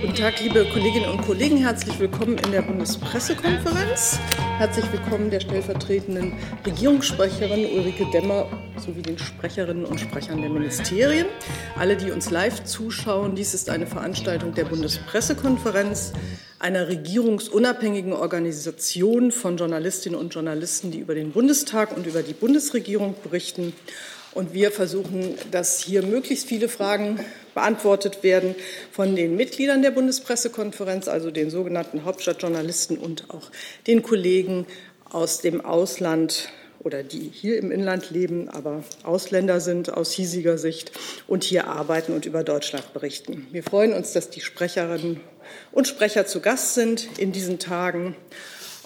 Guten Tag, liebe Kolleginnen und Kollegen. Herzlich willkommen in der Bundespressekonferenz. Herzlich willkommen der stellvertretenden Regierungssprecherin Ulrike Demmer sowie den Sprecherinnen und Sprechern der Ministerien. Alle, die uns live zuschauen, dies ist eine Veranstaltung der Bundespressekonferenz, einer regierungsunabhängigen Organisation von Journalistinnen und Journalisten, die über den Bundestag und über die Bundesregierung berichten. Und wir versuchen, dass hier möglichst viele Fragen beantwortet werden von den Mitgliedern der Bundespressekonferenz, also den sogenannten Hauptstadtjournalisten und auch den Kollegen aus dem Ausland oder die hier im Inland leben, aber Ausländer sind aus hiesiger Sicht und hier arbeiten und über Deutschland berichten. Wir freuen uns, dass die Sprecherinnen und Sprecher zu Gast sind in diesen Tagen.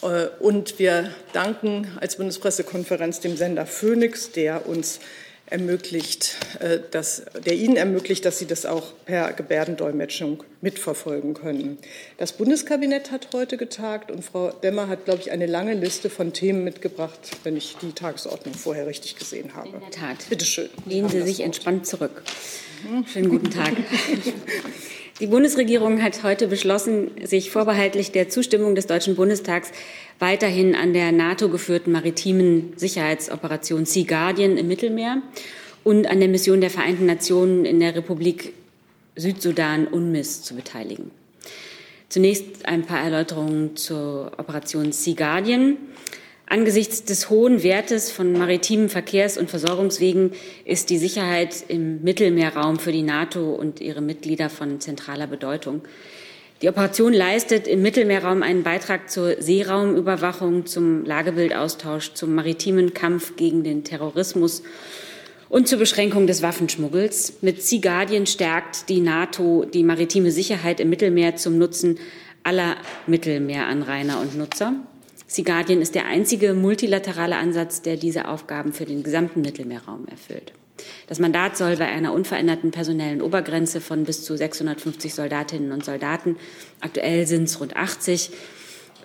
Äh, und wir danken als Bundespressekonferenz dem Sender Phoenix, der uns ermöglicht, äh, dass, der Ihnen ermöglicht, dass Sie das auch per Gebärdendolmetschung mitverfolgen können. Das Bundeskabinett hat heute getagt und Frau Demmer hat, glaube ich, eine lange Liste von Themen mitgebracht, wenn ich die Tagesordnung vorher richtig gesehen habe. In der Tat. Bitte schön. Lehnen Sie sich entspannt zurück. Schönen guten Tag. Die Bundesregierung hat heute beschlossen, sich vorbehaltlich der Zustimmung des Deutschen Bundestags weiterhin an der NATO-geführten maritimen Sicherheitsoperation Sea Guardian im Mittelmeer und an der Mission der Vereinten Nationen in der Republik Südsudan UNMISS zu beteiligen. Zunächst ein paar Erläuterungen zur Operation Sea Guardian. Angesichts des hohen Wertes von maritimen Verkehrs- und Versorgungswegen ist die Sicherheit im Mittelmeerraum für die NATO und ihre Mitglieder von zentraler Bedeutung. Die Operation leistet im Mittelmeerraum einen Beitrag zur Seeraumüberwachung, zum Lagebildaustausch, zum maritimen Kampf gegen den Terrorismus und zur Beschränkung des Waffenschmuggels. Mit Sea Guardian stärkt die NATO die maritime Sicherheit im Mittelmeer zum Nutzen aller Mittelmeeranrainer und Nutzer. Sea Guardian ist der einzige multilaterale Ansatz, der diese Aufgaben für den gesamten Mittelmeerraum erfüllt. Das Mandat soll bei einer unveränderten personellen Obergrenze von bis zu 650 Soldatinnen und Soldaten, aktuell sind es rund 80,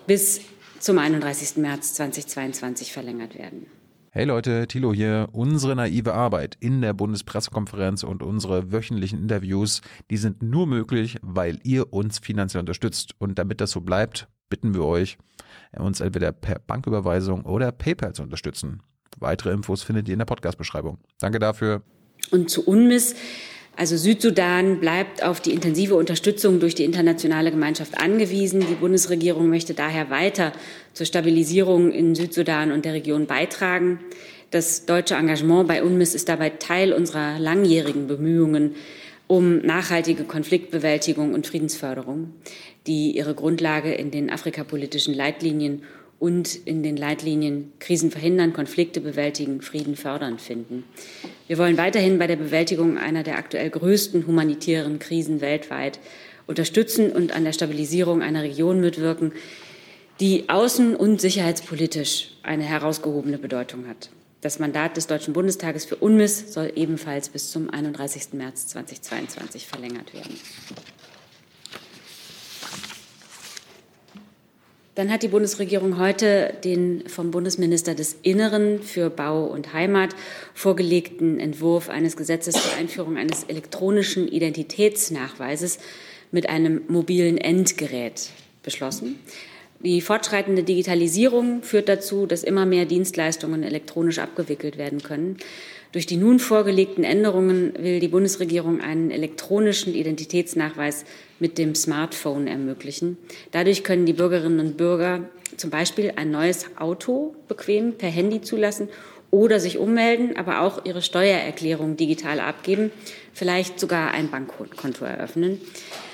bis zum 31. März 2022 verlängert werden. Hey Leute, Thilo hier. Unsere naive Arbeit in der Bundespressekonferenz und unsere wöchentlichen Interviews, die sind nur möglich, weil ihr uns finanziell unterstützt. Und damit das so bleibt, bitten wir euch, uns entweder per Banküberweisung oder PayPal zu unterstützen. Weitere Infos findet ihr in der Podcast-Beschreibung. Danke dafür. Und zu UNMISS, also Südsudan bleibt auf die intensive Unterstützung durch die internationale Gemeinschaft angewiesen. Die Bundesregierung möchte daher weiter zur Stabilisierung in Südsudan und der Region beitragen. Das deutsche Engagement bei UNMISS ist dabei Teil unserer langjährigen Bemühungen um nachhaltige Konfliktbewältigung und Friedensförderung, die ihre Grundlage in den afrikapolitischen Leitlinien und in den Leitlinien Krisen verhindern, Konflikte bewältigen, Frieden fördern finden. Wir wollen weiterhin bei der Bewältigung einer der aktuell größten humanitären Krisen weltweit unterstützen und an der Stabilisierung einer Region mitwirken, die außen- und sicherheitspolitisch eine herausgehobene Bedeutung hat. Das Mandat des Deutschen Bundestages für UNMISS soll ebenfalls bis zum 31. März 2022 verlängert werden. Dann hat die Bundesregierung heute den vom Bundesminister des Inneren für Bau und Heimat vorgelegten Entwurf eines Gesetzes zur Einführung eines elektronischen Identitätsnachweises mit einem mobilen Endgerät beschlossen. Die fortschreitende Digitalisierung führt dazu, dass immer mehr Dienstleistungen elektronisch abgewickelt werden können. Durch die nun vorgelegten Änderungen will die Bundesregierung einen elektronischen Identitätsnachweis mit dem Smartphone ermöglichen. Dadurch können die Bürgerinnen und Bürger zum Beispiel ein neues Auto bequem per Handy zulassen oder sich ummelden, aber auch ihre Steuererklärung digital abgeben, vielleicht sogar ein Bankkonto eröffnen.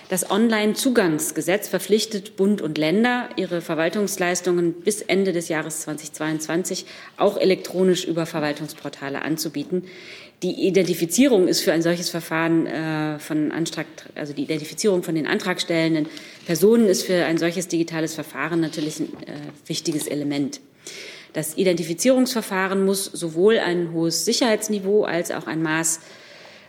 Das Online-Zugangsgesetz verpflichtet Bund und Länder, ihre Verwaltungsleistungen bis Ende des Jahres 2022 auch elektronisch über Verwaltungsportale anzubieten. Die Identifizierung ist für ein solches Verfahren äh, von Antrag, also die Identifizierung von den antragstellenden Personen ist für ein solches digitales Verfahren natürlich ein äh, wichtiges Element. Das Identifizierungsverfahren muss sowohl ein hohes Sicherheitsniveau als auch ein Maß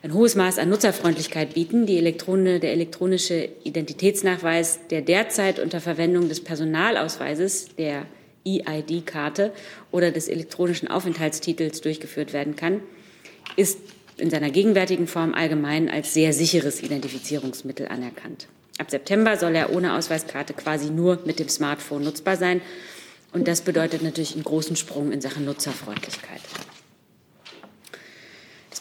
ein hohes Maß an Nutzerfreundlichkeit bieten. Die Elektrone, der elektronische Identitätsnachweis, der derzeit unter Verwendung des Personalausweises, der EID-Karte oder des elektronischen Aufenthaltstitels durchgeführt werden kann, ist in seiner gegenwärtigen Form allgemein als sehr sicheres Identifizierungsmittel anerkannt. Ab September soll er ohne Ausweiskarte quasi nur mit dem Smartphone nutzbar sein. Und das bedeutet natürlich einen großen Sprung in Sachen Nutzerfreundlichkeit. Das,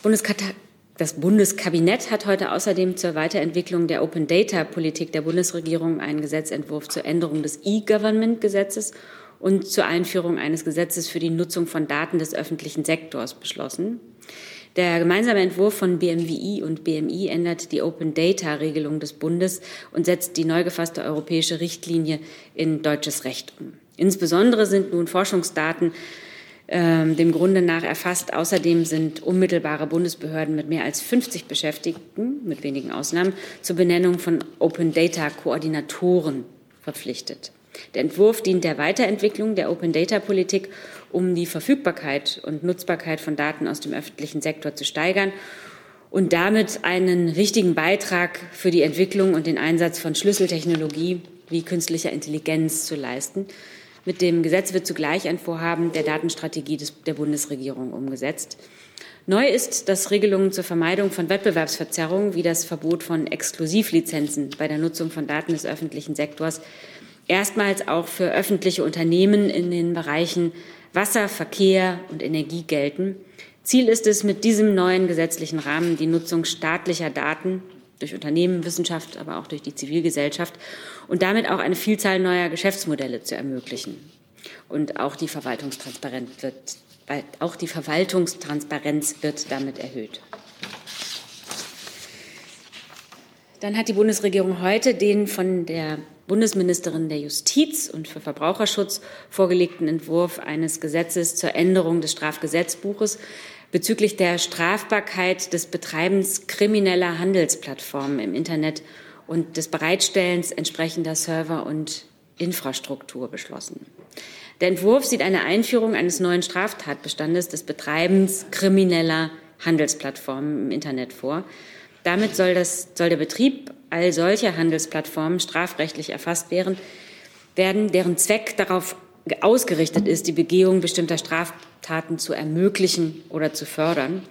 das Bundeskabinett hat heute außerdem zur Weiterentwicklung der Open Data Politik der Bundesregierung einen Gesetzentwurf zur Änderung des E-Government-Gesetzes und zur Einführung eines Gesetzes für die Nutzung von Daten des öffentlichen Sektors beschlossen. Der gemeinsame Entwurf von BMWI und BMI ändert die Open Data Regelung des Bundes und setzt die neu gefasste europäische Richtlinie in deutsches Recht um. Insbesondere sind nun Forschungsdaten dem Grunde nach erfasst. Außerdem sind unmittelbare Bundesbehörden mit mehr als 50 Beschäftigten, mit wenigen Ausnahmen, zur Benennung von Open Data Koordinatoren verpflichtet. Der Entwurf dient der Weiterentwicklung der Open Data Politik, um die Verfügbarkeit und Nutzbarkeit von Daten aus dem öffentlichen Sektor zu steigern und damit einen wichtigen Beitrag für die Entwicklung und den Einsatz von Schlüsseltechnologie wie künstlicher Intelligenz zu leisten. Mit dem Gesetz wird zugleich ein Vorhaben der Datenstrategie des, der Bundesregierung umgesetzt. Neu ist, dass Regelungen zur Vermeidung von Wettbewerbsverzerrungen wie das Verbot von Exklusivlizenzen bei der Nutzung von Daten des öffentlichen Sektors erstmals auch für öffentliche Unternehmen in den Bereichen Wasser, Verkehr und Energie gelten. Ziel ist es, mit diesem neuen gesetzlichen Rahmen die Nutzung staatlicher Daten durch Unternehmen, Wissenschaft, aber auch durch die Zivilgesellschaft und damit auch eine Vielzahl neuer Geschäftsmodelle zu ermöglichen. Und auch die Verwaltungstransparenz wird, auch die Verwaltungstransparenz wird damit erhöht. Dann hat die Bundesregierung heute den von der Bundesministerin der Justiz und für Verbraucherschutz vorgelegten Entwurf eines Gesetzes zur Änderung des Strafgesetzbuches bezüglich der Strafbarkeit des Betreibens krimineller Handelsplattformen im Internet und des Bereitstellens entsprechender Server und Infrastruktur beschlossen. Der Entwurf sieht eine Einführung eines neuen Straftatbestandes des Betreibens krimineller Handelsplattformen im Internet vor. Damit soll, das, soll der Betrieb all solcher Handelsplattformen strafrechtlich erfasst werden, werden, deren Zweck darauf ausgerichtet ist, die Begehung bestimmter Straftaten zu ermöglichen oder zu fördern.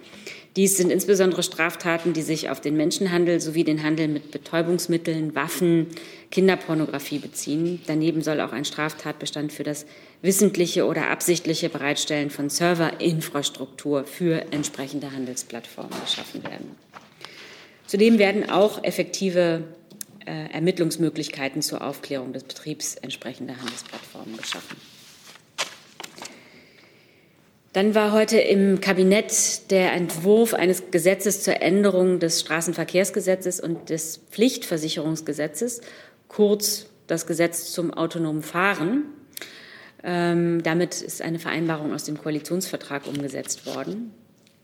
Dies sind insbesondere Straftaten, die sich auf den Menschenhandel sowie den Handel mit Betäubungsmitteln, Waffen, Kinderpornografie beziehen. Daneben soll auch ein Straftatbestand für das wissentliche oder absichtliche Bereitstellen von Serverinfrastruktur für entsprechende Handelsplattformen geschaffen werden. Zudem werden auch effektive äh, Ermittlungsmöglichkeiten zur Aufklärung des Betriebs entsprechender Handelsplattformen geschaffen. Dann war heute im Kabinett der Entwurf eines Gesetzes zur Änderung des Straßenverkehrsgesetzes und des Pflichtversicherungsgesetzes, kurz das Gesetz zum autonomen Fahren. Ähm, damit ist eine Vereinbarung aus dem Koalitionsvertrag umgesetzt worden.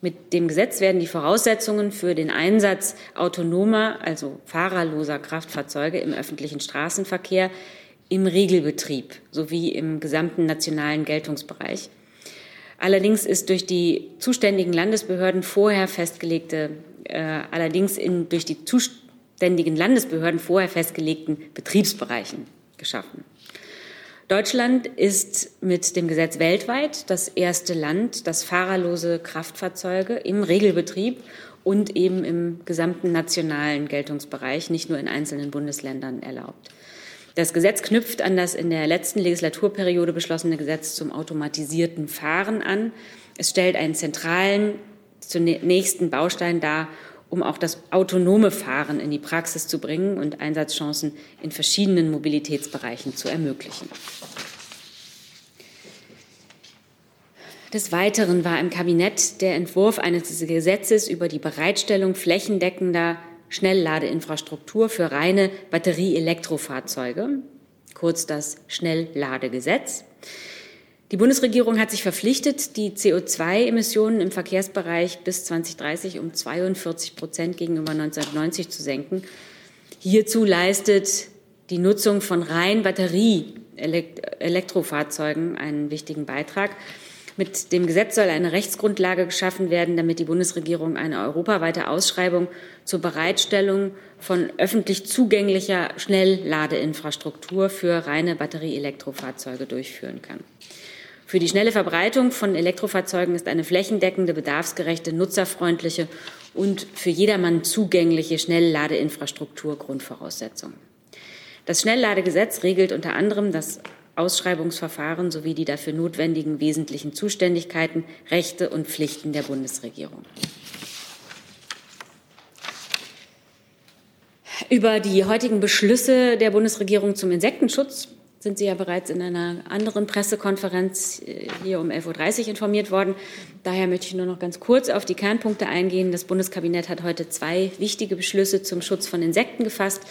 Mit dem Gesetz werden die Voraussetzungen für den Einsatz autonomer, also fahrerloser Kraftfahrzeuge im öffentlichen Straßenverkehr im Regelbetrieb sowie im gesamten nationalen Geltungsbereich. Allerdings ist durch die zuständigen Landesbehörden vorher festgelegte, äh, allerdings in, durch die zuständigen Landesbehörden vorher festgelegten Betriebsbereichen geschaffen. Deutschland ist mit dem Gesetz weltweit das erste Land, das fahrerlose Kraftfahrzeuge im Regelbetrieb und eben im gesamten nationalen Geltungsbereich, nicht nur in einzelnen Bundesländern erlaubt. Das Gesetz knüpft an das in der letzten Legislaturperiode beschlossene Gesetz zum automatisierten Fahren an. Es stellt einen zentralen, zunächsten Baustein dar, um auch das autonome Fahren in die Praxis zu bringen und Einsatzchancen in verschiedenen Mobilitätsbereichen zu ermöglichen. Des Weiteren war im Kabinett der Entwurf eines Gesetzes über die Bereitstellung flächendeckender Schnellladeinfrastruktur für reine Batterieelektrofahrzeuge, kurz das Schnellladegesetz. Die Bundesregierung hat sich verpflichtet, die CO2-Emissionen im Verkehrsbereich bis 2030 um 42 Prozent gegenüber 1990 zu senken. Hierzu leistet die Nutzung von rein Batterie-Elektrofahrzeugen einen wichtigen Beitrag. Mit dem Gesetz soll eine Rechtsgrundlage geschaffen werden, damit die Bundesregierung eine europaweite Ausschreibung zur Bereitstellung von öffentlich zugänglicher Schnellladeinfrastruktur für reine Batterie-Elektrofahrzeuge durchführen kann. Für die schnelle Verbreitung von Elektrofahrzeugen ist eine flächendeckende, bedarfsgerechte, nutzerfreundliche und für jedermann zugängliche Schnellladeinfrastruktur Grundvoraussetzung. Das Schnellladegesetz regelt unter anderem das Ausschreibungsverfahren sowie die dafür notwendigen wesentlichen Zuständigkeiten, Rechte und Pflichten der Bundesregierung. Über die heutigen Beschlüsse der Bundesregierung zum Insektenschutz sind Sie ja bereits in einer anderen Pressekonferenz äh, hier um 11.30 Uhr informiert worden. Daher möchte ich nur noch ganz kurz auf die Kernpunkte eingehen. Das Bundeskabinett hat heute zwei wichtige Beschlüsse zum Schutz von Insekten gefasst.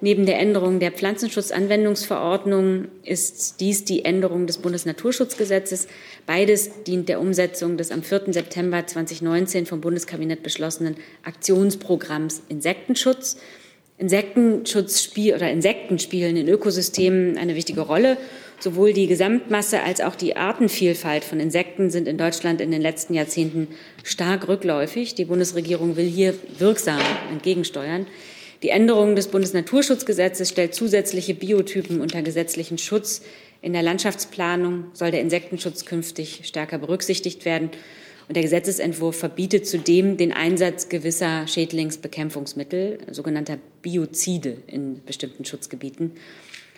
Neben der Änderung der Pflanzenschutzanwendungsverordnung ist dies die Änderung des Bundesnaturschutzgesetzes. Beides dient der Umsetzung des am 4. September 2019 vom Bundeskabinett beschlossenen Aktionsprogramms Insektenschutz. Insektenschutz spiel oder Insekten spielen in Ökosystemen eine wichtige Rolle. Sowohl die Gesamtmasse als auch die Artenvielfalt von Insekten sind in Deutschland in den letzten Jahrzehnten stark rückläufig. Die Bundesregierung will hier wirksam entgegensteuern. Die Änderung des Bundesnaturschutzgesetzes stellt zusätzliche Biotypen unter gesetzlichen Schutz. In der Landschaftsplanung soll der Insektenschutz künftig stärker berücksichtigt werden. Und der Gesetzesentwurf verbietet zudem den Einsatz gewisser Schädlingsbekämpfungsmittel, sogenannter Biozide in bestimmten Schutzgebieten.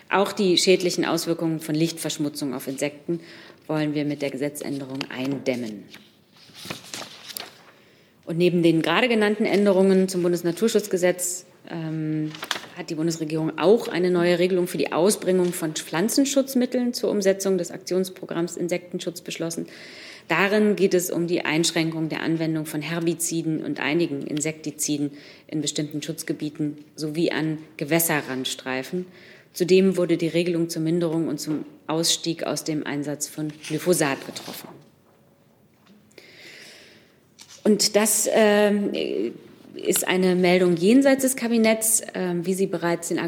Auch die schädlichen Auswirkungen von Lichtverschmutzung auf Insekten wollen wir mit der Gesetzänderung eindämmen. Und neben den gerade genannten Änderungen zum Bundesnaturschutzgesetz ähm, hat die Bundesregierung auch eine neue Regelung für die Ausbringung von Pflanzenschutzmitteln zur Umsetzung des Aktionsprogramms Insektenschutz beschlossen. Darin geht es um die Einschränkung der Anwendung von Herbiziden und einigen Insektiziden in bestimmten Schutzgebieten sowie an Gewässerrandstreifen. Zudem wurde die Regelung zur Minderung und zum Ausstieg aus dem Einsatz von Glyphosat getroffen. Und das äh, ist eine Meldung jenseits des Kabinetts, ähm, wie Sie bereits den,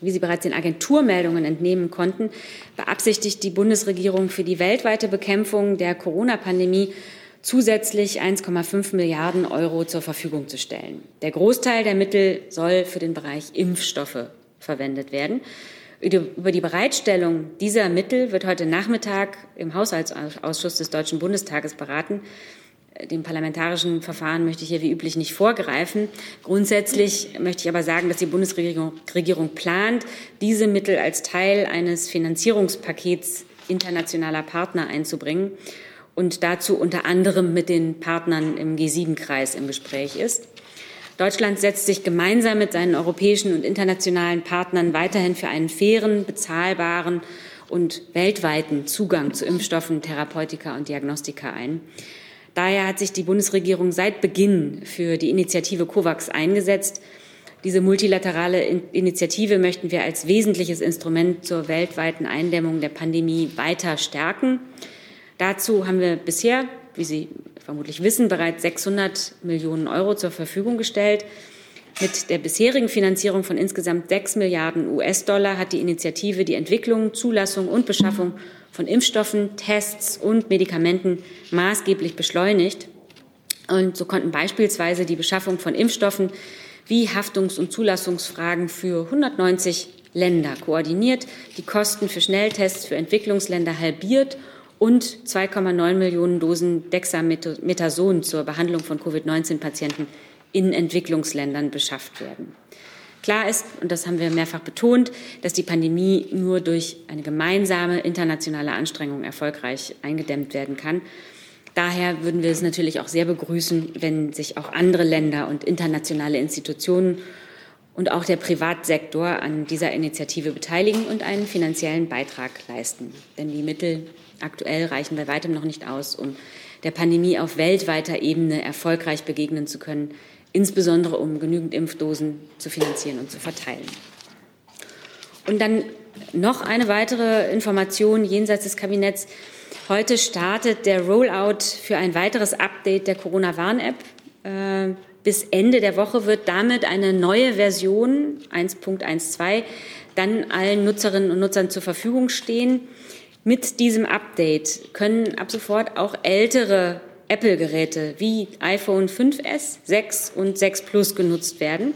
wie Sie bereits den Agenturmeldungen entnehmen konnten, beabsichtigt die Bundesregierung für die weltweite Bekämpfung der Corona-Pandemie zusätzlich 1,5 Milliarden Euro zur Verfügung zu stellen. Der Großteil der Mittel soll für den Bereich Impfstoffe verwendet werden. Über die Bereitstellung dieser Mittel wird heute Nachmittag im Haushaltsausschuss des Deutschen Bundestages beraten. Dem parlamentarischen Verfahren möchte ich hier wie üblich nicht vorgreifen. Grundsätzlich möchte ich aber sagen, dass die Bundesregierung Regierung plant, diese Mittel als Teil eines Finanzierungspakets internationaler Partner einzubringen und dazu unter anderem mit den Partnern im G7-Kreis im Gespräch ist. Deutschland setzt sich gemeinsam mit seinen europäischen und internationalen Partnern weiterhin für einen fairen, bezahlbaren und weltweiten Zugang zu Impfstoffen, Therapeutika und Diagnostika ein. Daher hat sich die Bundesregierung seit Beginn für die Initiative COVAX eingesetzt. Diese multilaterale Initiative möchten wir als wesentliches Instrument zur weltweiten Eindämmung der Pandemie weiter stärken. Dazu haben wir bisher, wie Sie vermutlich wissen, bereits 600 Millionen Euro zur Verfügung gestellt. Mit der bisherigen Finanzierung von insgesamt 6 Milliarden US-Dollar hat die Initiative die Entwicklung, Zulassung und Beschaffung von Impfstoffen, Tests und Medikamenten maßgeblich beschleunigt. Und so konnten beispielsweise die Beschaffung von Impfstoffen wie Haftungs- und Zulassungsfragen für 190 Länder koordiniert, die Kosten für Schnelltests für Entwicklungsländer halbiert und 2,9 Millionen Dosen Dexamethason zur Behandlung von Covid-19-Patienten in Entwicklungsländern beschafft werden. Klar ist, und das haben wir mehrfach betont, dass die Pandemie nur durch eine gemeinsame internationale Anstrengung erfolgreich eingedämmt werden kann. Daher würden wir es natürlich auch sehr begrüßen, wenn sich auch andere Länder und internationale Institutionen und auch der Privatsektor an dieser Initiative beteiligen und einen finanziellen Beitrag leisten. Denn die Mittel aktuell reichen bei weitem noch nicht aus, um der Pandemie auf weltweiter Ebene erfolgreich begegnen zu können insbesondere um genügend Impfdosen zu finanzieren und zu verteilen. Und dann noch eine weitere Information jenseits des Kabinetts. Heute startet der Rollout für ein weiteres Update der Corona-Warn-App. Äh, bis Ende der Woche wird damit eine neue Version 1.12 dann allen Nutzerinnen und Nutzern zur Verfügung stehen. Mit diesem Update können ab sofort auch ältere Apple-Geräte wie iPhone 5S, 6 und 6 Plus genutzt werden.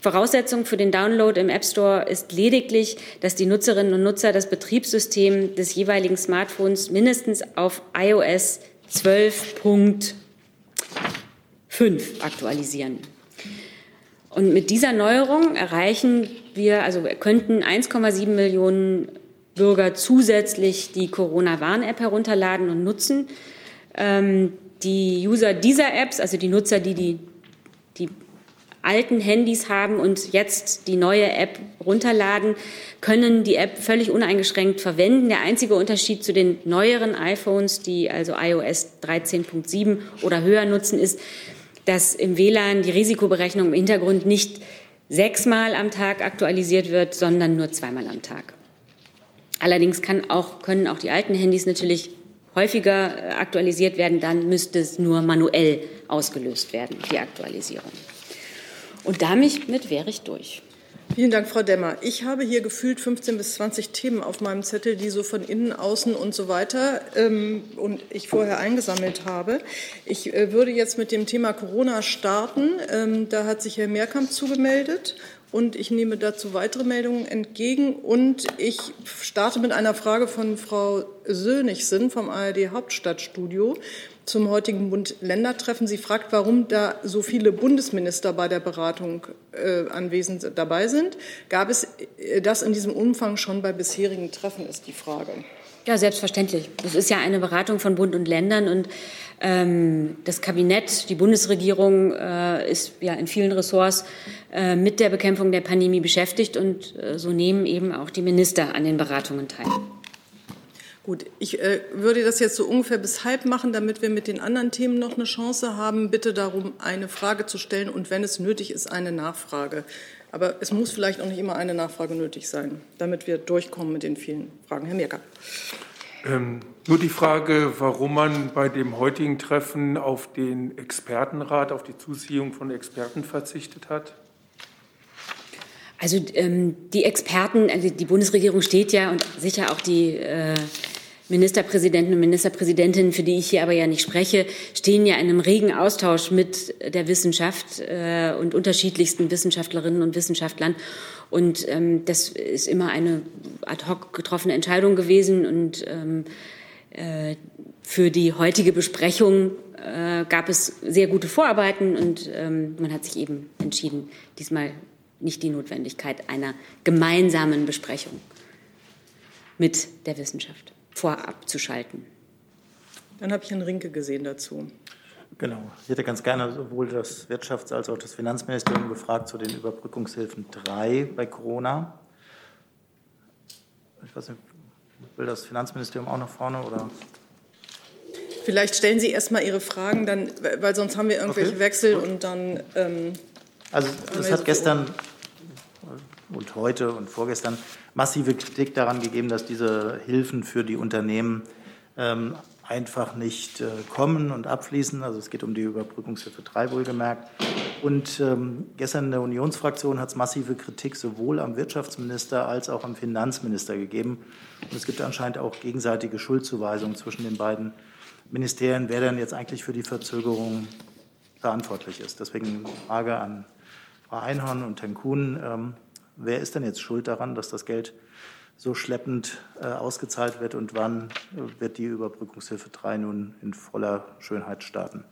Voraussetzung für den Download im App Store ist lediglich, dass die Nutzerinnen und Nutzer das Betriebssystem des jeweiligen Smartphones mindestens auf iOS 12.5 aktualisieren. Und mit dieser Neuerung erreichen wir, also könnten 1,7 Millionen Bürger zusätzlich die Corona-Warn-App herunterladen und nutzen. Ähm, die User dieser Apps, also die Nutzer, die die, die alten Handys haben und jetzt die neue App runterladen, können die App völlig uneingeschränkt verwenden. Der einzige Unterschied zu den neueren iPhones, die also iOS 13.7 oder höher nutzen, ist, dass im WLAN die Risikoberechnung im Hintergrund nicht sechsmal am Tag aktualisiert wird, sondern nur zweimal am Tag. Allerdings auch, können auch die alten Handys natürlich häufiger äh, aktualisiert werden, dann müsste es nur manuell ausgelöst werden, die Aktualisierung. Und damit wäre ich durch. Vielen Dank, Frau Demmer. Ich habe hier gefühlt 15 bis 20 Themen auf meinem Zettel, die so von innen, außen und so weiter ähm, und ich vorher eingesammelt habe. Ich äh, würde jetzt mit dem Thema Corona starten. Ähm, da hat sich Herr Mehrkamp zugemeldet und ich nehme dazu weitere Meldungen entgegen. Und ich starte mit einer Frage von Frau Söhnigsen vom ARD Hauptstadtstudio zum heutigen Bund-Länder-Treffen. Sie fragt, warum da so viele Bundesminister bei der Beratung äh, anwesend dabei sind. Gab es äh, das in diesem Umfang schon bei bisherigen Treffen, ist die Frage. Ja, selbstverständlich. Das ist ja eine Beratung von Bund und Ländern und ähm, das Kabinett, die Bundesregierung äh, ist ja in vielen Ressorts äh, mit der Bekämpfung der Pandemie beschäftigt und äh, so nehmen eben auch die Minister an den Beratungen teil. Gut, ich äh, würde das jetzt so ungefähr bis halb machen, damit wir mit den anderen Themen noch eine Chance haben. Bitte darum, eine Frage zu stellen und wenn es nötig ist, eine Nachfrage. Aber es muss vielleicht auch nicht immer eine Nachfrage nötig sein, damit wir durchkommen mit den vielen Fragen. Herr Mirka. Ähm, nur die Frage, warum man bei dem heutigen Treffen auf den Expertenrat, auf die Zuziehung von Experten verzichtet hat? Also ähm, die Experten, also die Bundesregierung steht ja und sicher auch die äh, Ministerpräsidenten und Ministerpräsidentinnen, für die ich hier aber ja nicht spreche, stehen ja in einem regen Austausch mit der Wissenschaft äh, und unterschiedlichsten Wissenschaftlerinnen und Wissenschaftlern. Und ähm, das ist immer eine ad hoc getroffene Entscheidung gewesen. Und ähm, äh, für die heutige Besprechung äh, gab es sehr gute Vorarbeiten und ähm, man hat sich eben entschieden, diesmal nicht die Notwendigkeit einer gemeinsamen Besprechung mit der Wissenschaft vorab zu schalten. Dann habe ich Herrn Rinke gesehen dazu. Genau. Ich hätte ganz gerne sowohl das Wirtschafts- als auch das Finanzministerium gefragt zu den Überbrückungshilfen 3 bei Corona. Ich weiß nicht, will das Finanzministerium auch nach vorne oder? Vielleicht stellen Sie erst mal Ihre Fragen, dann, weil sonst haben wir irgendwelche okay. Wechsel und dann. Ähm, also, es hat gestern und heute und vorgestern massive Kritik daran gegeben, dass diese Hilfen für die Unternehmen ähm, einfach nicht äh, kommen und abfließen. Also es geht um die Überbrückungshilfe 3 wohlgemerkt. Und ähm, gestern in der Unionsfraktion hat es massive Kritik sowohl am Wirtschaftsminister als auch am Finanzminister gegeben. Und es gibt anscheinend auch gegenseitige Schuldzuweisungen zwischen den beiden Ministerien, wer denn jetzt eigentlich für die Verzögerung verantwortlich ist. Deswegen Frage an Frau Einhorn und Herrn Kuhn. Ähm, wer ist denn jetzt schuld daran, dass das Geld so schleppend äh, ausgezahlt wird und wann wird die Überbrückungshilfe 3 nun in voller Schönheit starten?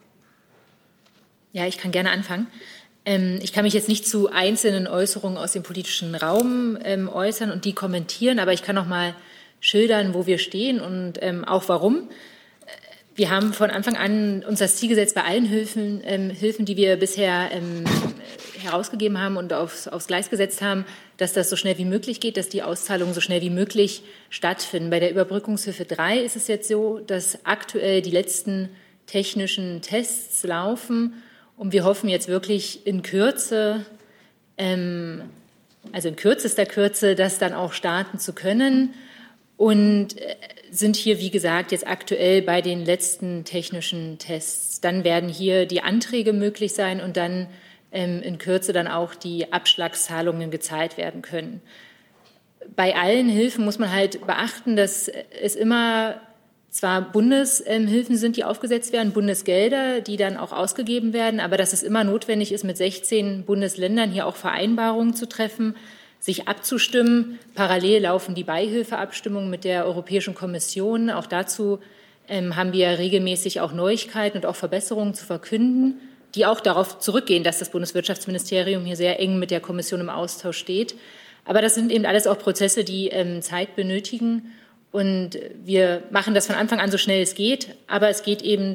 Ja, ich kann gerne anfangen. Ähm, ich kann mich jetzt nicht zu einzelnen Äußerungen aus dem politischen Raum ähm, äußern und die kommentieren, aber ich kann noch mal schildern, wo wir stehen und ähm, auch warum. Wir haben von Anfang an uns das Ziel gesetzt, bei allen Hilfen, ähm, Hilfen die wir bisher ähm, herausgegeben haben und aufs, aufs Gleis gesetzt haben, dass das so schnell wie möglich geht, dass die Auszahlungen so schnell wie möglich stattfinden. Bei der Überbrückungshilfe 3 ist es jetzt so, dass aktuell die letzten technischen Tests laufen und wir hoffen jetzt wirklich in Kürze, ähm, also in kürzester Kürze, das dann auch starten zu können und äh, sind hier, wie gesagt, jetzt aktuell bei den letzten technischen Tests. Dann werden hier die Anträge möglich sein und dann in Kürze dann auch die Abschlagszahlungen gezahlt werden können. Bei allen Hilfen muss man halt beachten, dass es immer zwar Bundeshilfen sind, die aufgesetzt werden, Bundesgelder, die dann auch ausgegeben werden, aber dass es immer notwendig ist, mit 16 Bundesländern hier auch Vereinbarungen zu treffen, sich abzustimmen. Parallel laufen die Beihilfeabstimmungen mit der Europäischen Kommission. Auch dazu ähm, haben wir regelmäßig auch Neuigkeiten und auch Verbesserungen zu verkünden die auch darauf zurückgehen, dass das Bundeswirtschaftsministerium hier sehr eng mit der Kommission im Austausch steht. Aber das sind eben alles auch Prozesse, die ähm, Zeit benötigen. Und wir machen das von Anfang an so schnell es geht. Aber es geht eben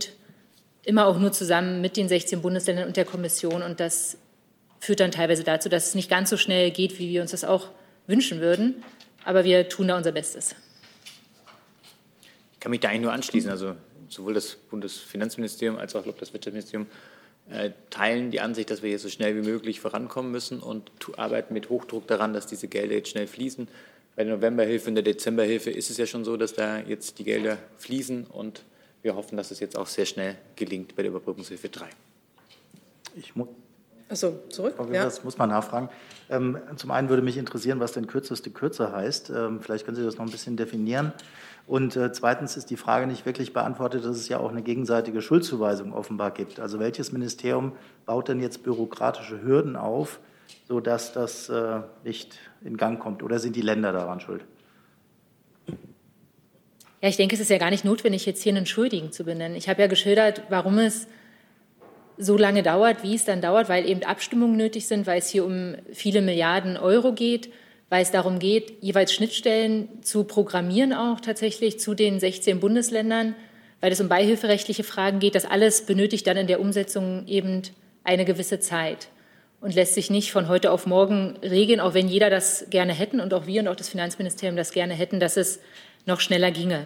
immer auch nur zusammen mit den 16 Bundesländern und der Kommission. Und das führt dann teilweise dazu, dass es nicht ganz so schnell geht, wie wir uns das auch wünschen würden. Aber wir tun da unser Bestes. Ich kann mich da eigentlich nur anschließen. Also sowohl das Bundesfinanzministerium als auch das Wirtschaftsministerium teilen die Ansicht, dass wir hier so schnell wie möglich vorankommen müssen und arbeiten mit Hochdruck daran, dass diese Gelder jetzt schnell fließen. Bei der Novemberhilfe und der Dezemberhilfe ist es ja schon so, dass da jetzt die Gelder fließen und wir hoffen, dass es jetzt auch sehr schnell gelingt bei der Überbrückungshilfe 3. Ich muss Achso, zurück. ja. Das muss man nachfragen. Ähm, zum einen würde mich interessieren, was denn kürzeste Kürze heißt. Ähm, vielleicht können Sie das noch ein bisschen definieren. Und äh, zweitens ist die Frage nicht wirklich beantwortet, dass es ja auch eine gegenseitige Schuldzuweisung offenbar gibt. Also welches Ministerium baut denn jetzt bürokratische Hürden auf, sodass das äh, nicht in Gang kommt? Oder sind die Länder daran schuld? Ja, ich denke, es ist ja gar nicht notwendig, jetzt hier einen Schuldigen zu benennen. Ich habe ja geschildert, warum es so lange dauert, wie es dann dauert, weil eben Abstimmungen nötig sind, weil es hier um viele Milliarden Euro geht weil es darum geht, jeweils Schnittstellen zu programmieren, auch tatsächlich zu den 16 Bundesländern, weil es um beihilferechtliche Fragen geht. Das alles benötigt dann in der Umsetzung eben eine gewisse Zeit und lässt sich nicht von heute auf morgen regeln, auch wenn jeder das gerne hätten und auch wir und auch das Finanzministerium das gerne hätten, dass es noch schneller ginge.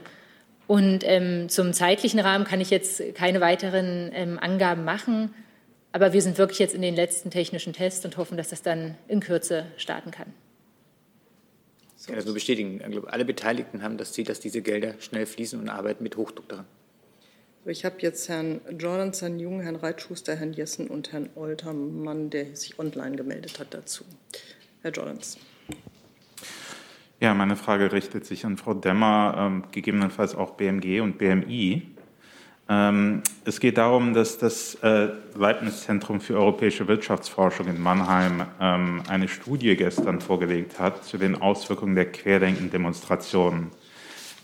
Und ähm, zum zeitlichen Rahmen kann ich jetzt keine weiteren ähm, Angaben machen, aber wir sind wirklich jetzt in den letzten technischen Tests und hoffen, dass das dann in Kürze starten kann. Ich kann das nur bestätigen. Alle Beteiligten haben das Ziel, dass diese Gelder schnell fließen und arbeiten mit Hochdruck daran. Ich habe jetzt Herrn Jordan, Herrn Jung, Herrn Reitschuster, Herrn Jessen und Herrn Oltermann, der sich online gemeldet hat dazu. Herr Jordans. Ja, meine Frage richtet sich an Frau Demmer, ähm, gegebenenfalls auch BMG und BMI. Ähm, es geht darum, dass das äh, Leibniz-Zentrum für europäische Wirtschaftsforschung in Mannheim ähm, eine Studie gestern vorgelegt hat zu den Auswirkungen der Querdenken-Demonstrationen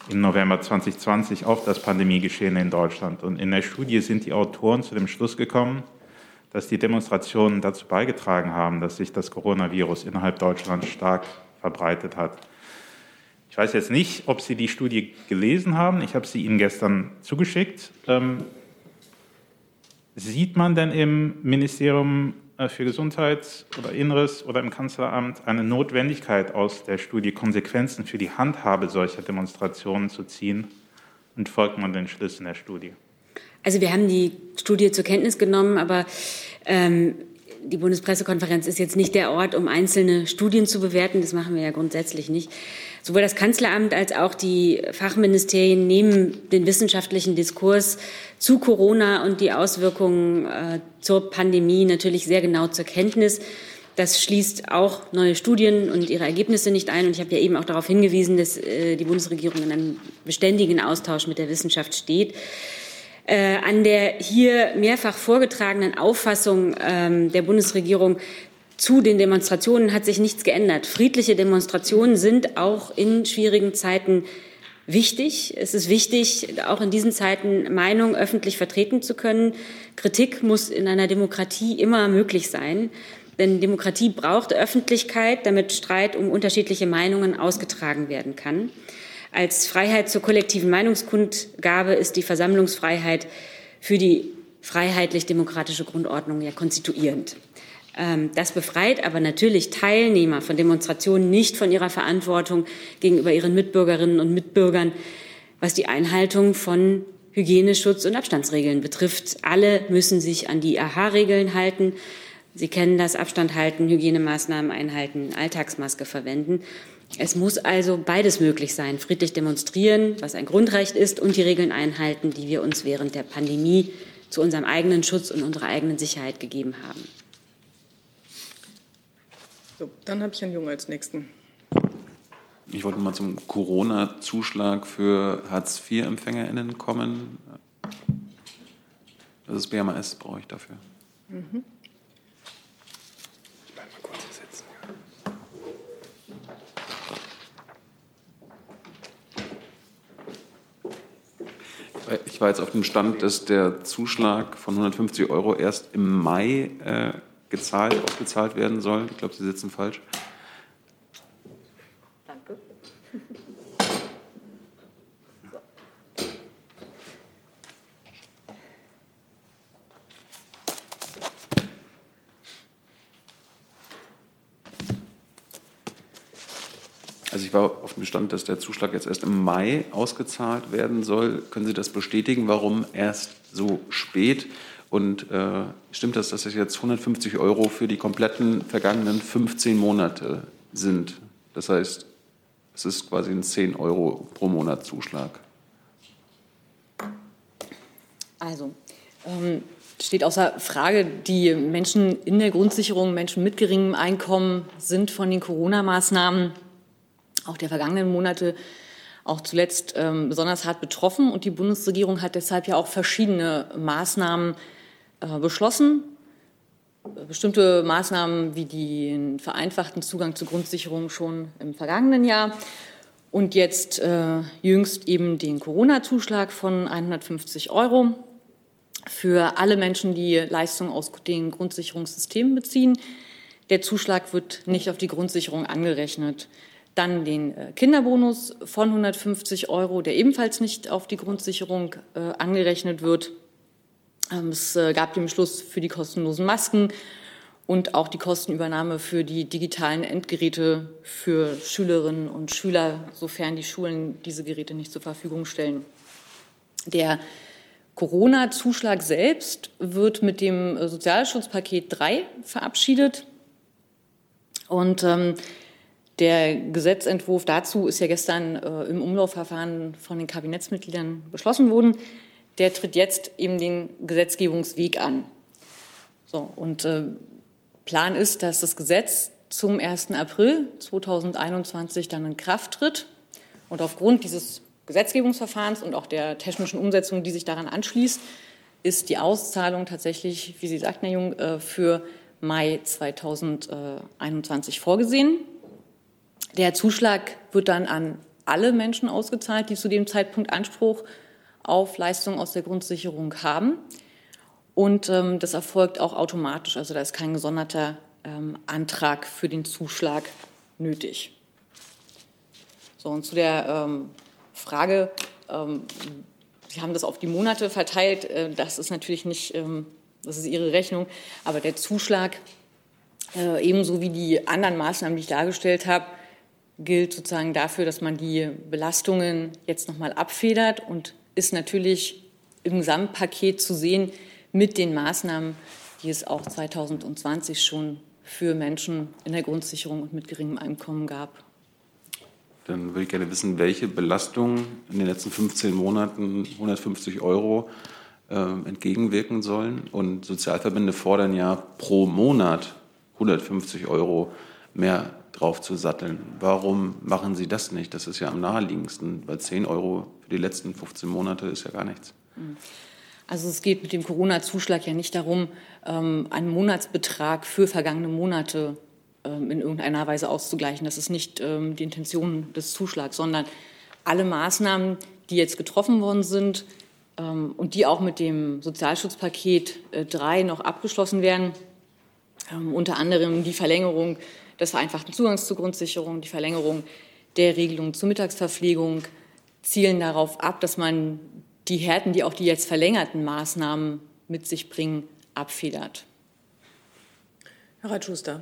im November 2020 auf das Pandemiegeschehen in Deutschland. Und in der Studie sind die Autoren zu dem Schluss gekommen, dass die Demonstrationen dazu beigetragen haben, dass sich das Coronavirus innerhalb Deutschlands stark verbreitet hat. Ich weiß jetzt nicht, ob Sie die Studie gelesen haben. Ich habe sie Ihnen gestern zugeschickt. Ähm, sieht man denn im Ministerium äh, für Gesundheit oder Inneres oder im Kanzleramt eine Notwendigkeit aus der Studie Konsequenzen für die Handhabe solcher Demonstrationen zu ziehen? Und folgt man den Schlüssen der Studie? Also wir haben die Studie zur Kenntnis genommen, aber ähm, die Bundespressekonferenz ist jetzt nicht der Ort, um einzelne Studien zu bewerten. Das machen wir ja grundsätzlich nicht. Sowohl das Kanzleramt als auch die Fachministerien nehmen den wissenschaftlichen Diskurs zu Corona und die Auswirkungen äh, zur Pandemie natürlich sehr genau zur Kenntnis. Das schließt auch neue Studien und ihre Ergebnisse nicht ein. Und ich habe ja eben auch darauf hingewiesen, dass äh, die Bundesregierung in einem beständigen Austausch mit der Wissenschaft steht. Äh, an der hier mehrfach vorgetragenen Auffassung ähm, der Bundesregierung zu den Demonstrationen hat sich nichts geändert. Friedliche Demonstrationen sind auch in schwierigen Zeiten wichtig. Es ist wichtig, auch in diesen Zeiten Meinung öffentlich vertreten zu können. Kritik muss in einer Demokratie immer möglich sein. Denn Demokratie braucht Öffentlichkeit, damit Streit um unterschiedliche Meinungen ausgetragen werden kann. Als Freiheit zur kollektiven Meinungskundgabe ist die Versammlungsfreiheit für die freiheitlich-demokratische Grundordnung ja konstituierend. Ähm, das befreit aber natürlich Teilnehmer von Demonstrationen nicht von ihrer Verantwortung gegenüber ihren Mitbürgerinnen und Mitbürgern, was die Einhaltung von Hygieneschutz und Abstandsregeln betrifft. Alle müssen sich an die AHA-Regeln halten. Sie kennen das Abstand halten, Hygienemaßnahmen einhalten, Alltagsmaske verwenden. Es muss also beides möglich sein. Friedlich demonstrieren, was ein Grundrecht ist, und die Regeln einhalten, die wir uns während der Pandemie zu unserem eigenen Schutz und unserer eigenen Sicherheit gegeben haben. So, dann habe ich Herrn Jung als Nächsten. Ich wollte mal zum Corona-Zuschlag für Hartz-IV-EmpfängerInnen kommen. Das ist BMS, brauche ich dafür. Mhm. Ich war jetzt auf dem Stand, dass der Zuschlag von 150 Euro erst im Mai äh, gezahlt, ausgezahlt werden soll. Ich glaube, Sie sitzen falsch. Danke. Also ich war auf dem Stand, dass der Zuschlag jetzt erst im Mai ausgezahlt werden soll. Können Sie das bestätigen? Warum erst so spät? Und äh, stimmt das, dass es jetzt 150 Euro für die kompletten vergangenen 15 Monate sind? Das heißt, es ist quasi ein 10 Euro pro Monat Zuschlag. Also, ähm, steht außer Frage, die Menschen in der Grundsicherung, Menschen mit geringem Einkommen sind von den Corona-Maßnahmen auch der vergangenen Monate auch zuletzt ähm, besonders hart betroffen. Und die Bundesregierung hat deshalb ja auch verschiedene Maßnahmen beschlossen. Bestimmte Maßnahmen wie den vereinfachten Zugang zur Grundsicherung schon im vergangenen Jahr und jetzt äh, jüngst eben den Corona-Zuschlag von 150 Euro für alle Menschen, die Leistungen aus den Grundsicherungssystemen beziehen. Der Zuschlag wird nicht auf die Grundsicherung angerechnet. Dann den äh, Kinderbonus von 150 Euro, der ebenfalls nicht auf die Grundsicherung äh, angerechnet wird. Ähm, es äh, gab den Beschluss für die kostenlosen Masken und auch die Kostenübernahme für die digitalen Endgeräte für Schülerinnen und Schüler, sofern die Schulen diese Geräte nicht zur Verfügung stellen. Der Corona-Zuschlag selbst wird mit dem Sozialschutzpaket 3 verabschiedet. Und ähm, der Gesetzentwurf dazu ist ja gestern äh, im Umlaufverfahren von den Kabinettsmitgliedern beschlossen worden. Der tritt jetzt eben den Gesetzgebungsweg an. So, und äh, Plan ist, dass das Gesetz zum 1. April 2021 dann in Kraft tritt. Und aufgrund dieses Gesetzgebungsverfahrens und auch der technischen Umsetzung, die sich daran anschließt, ist die Auszahlung tatsächlich, wie Sie sagten, Herr Jung, äh, für Mai 2021 vorgesehen. Der Zuschlag wird dann an alle Menschen ausgezahlt, die zu dem Zeitpunkt Anspruch auf Leistungen aus der Grundsicherung haben. Und ähm, das erfolgt auch automatisch. Also da ist kein gesonderter ähm, Antrag für den Zuschlag nötig. So, und zu der ähm, Frage, ähm, Sie haben das auf die Monate verteilt. Äh, das ist natürlich nicht, ähm, das ist Ihre Rechnung. Aber der Zuschlag, äh, ebenso wie die anderen Maßnahmen, die ich dargestellt habe, gilt sozusagen dafür, dass man die Belastungen jetzt nochmal abfedert und ist natürlich im Gesamtpaket zu sehen mit den Maßnahmen, die es auch 2020 schon für Menschen in der Grundsicherung und mit geringem Einkommen gab. Dann würde ich gerne wissen, welche Belastungen in den letzten 15 Monaten 150 Euro äh, entgegenwirken sollen. Und Sozialverbände fordern ja pro Monat 150 Euro mehr drauf zu satteln. Warum machen Sie das nicht? Das ist ja am naheliegendsten, weil 10 Euro für die letzten 15 Monate ist ja gar nichts. Also es geht mit dem Corona-Zuschlag ja nicht darum, ähm, einen Monatsbetrag für vergangene Monate ähm, in irgendeiner Weise auszugleichen. Das ist nicht ähm, die Intention des Zuschlags, sondern alle Maßnahmen, die jetzt getroffen worden sind und die auch mit dem Sozialschutzpaket 3 äh, noch abgeschlossen werden, unter anderem die Verlängerung des vereinfachten Zugangs zur Grundsicherung, die Verlängerung der Regelung zur Mittagsverpflegung zielen darauf ab, dass man die Härten, die auch die jetzt verlängerten Maßnahmen mit sich bringen, abfedert. Herr Reitschuster.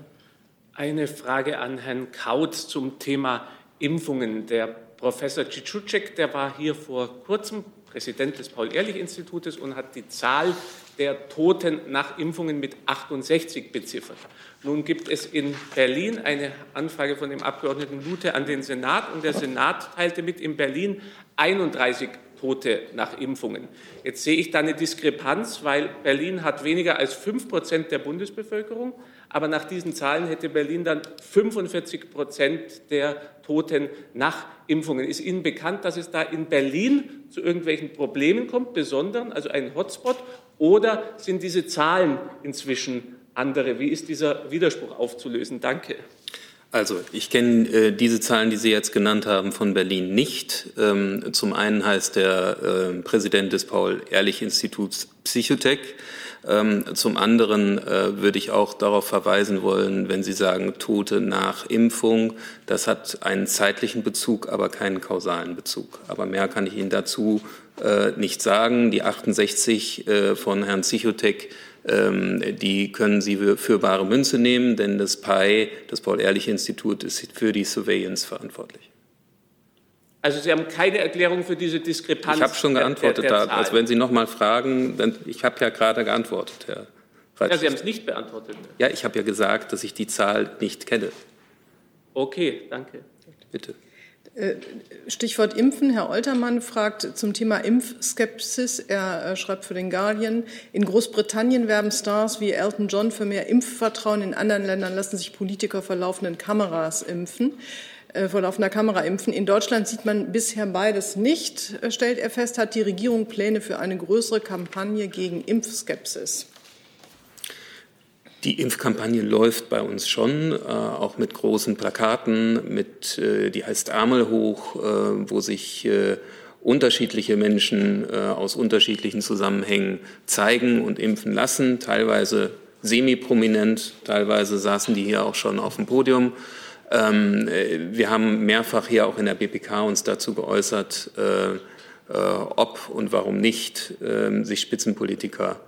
Eine Frage an Herrn Kautz zum Thema Impfungen. Der Professor Ciczucek, der war hier vor kurzem Präsident des Paul-Ehrlich-Institutes und hat die Zahl der Toten nach Impfungen mit 68 beziffert. Nun gibt es in Berlin eine Anfrage von dem Abgeordneten Lute an den Senat und der Senat teilte mit in Berlin 31 Tote nach Impfungen. Jetzt sehe ich da eine Diskrepanz, weil Berlin hat weniger als 5 Prozent der Bundesbevölkerung, aber nach diesen Zahlen hätte Berlin dann 45 Prozent der Toten nach Impfungen. Ist Ihnen bekannt, dass es da in Berlin zu irgendwelchen Problemen kommt, besonderen, also ein Hotspot, oder sind diese Zahlen inzwischen andere? Wie ist dieser Widerspruch aufzulösen? Danke. Also ich kenne äh, diese Zahlen, die Sie jetzt genannt haben, von Berlin nicht. Ähm, zum einen heißt der äh, Präsident des Paul-Ehrlich-Instituts Psychotech. Ähm, zum anderen äh, würde ich auch darauf verweisen wollen, wenn Sie sagen Tote nach Impfung, das hat einen zeitlichen Bezug, aber keinen kausalen Bezug. Aber mehr kann ich Ihnen dazu nicht sagen. Die 68 äh, von Herrn Psychotech ähm, die können Sie für bare Münze nehmen, denn das PI, das Paul-Ehrlich-Institut, ist für die Surveillance verantwortlich. Also Sie haben keine Erklärung für diese Diskrepanz? Ich habe schon geantwortet. Der, der, der also wenn Sie noch mal fragen, dann, ich habe ja gerade geantwortet, Herr Reitsch. Ja, Sie haben es nicht beantwortet. Ja, ich habe ja gesagt, dass ich die Zahl nicht kenne. Okay, danke. Bitte. Äh, Stichwort Impfen. Herr Oltermann fragt zum Thema Impfskepsis. Er äh, schreibt für den Guardian, in Großbritannien werben Stars wie Elton John für mehr Impfvertrauen. In anderen Ländern lassen sich Politiker vor laufenden Kameras impfen, äh, vor laufender Kamera impfen. In Deutschland sieht man bisher beides nicht, stellt er fest. Hat die Regierung Pläne für eine größere Kampagne gegen Impfskepsis? Die Impfkampagne läuft bei uns schon, äh, auch mit großen Plakaten, mit, äh, die heißt Ärmel hoch, äh, wo sich äh, unterschiedliche Menschen äh, aus unterschiedlichen Zusammenhängen zeigen und impfen lassen, teilweise semi-prominent, teilweise saßen die hier auch schon auf dem Podium. Ähm, äh, wir haben mehrfach hier auch in der BPK uns dazu geäußert, ob und warum nicht ähm, sich Spitzenpolitiker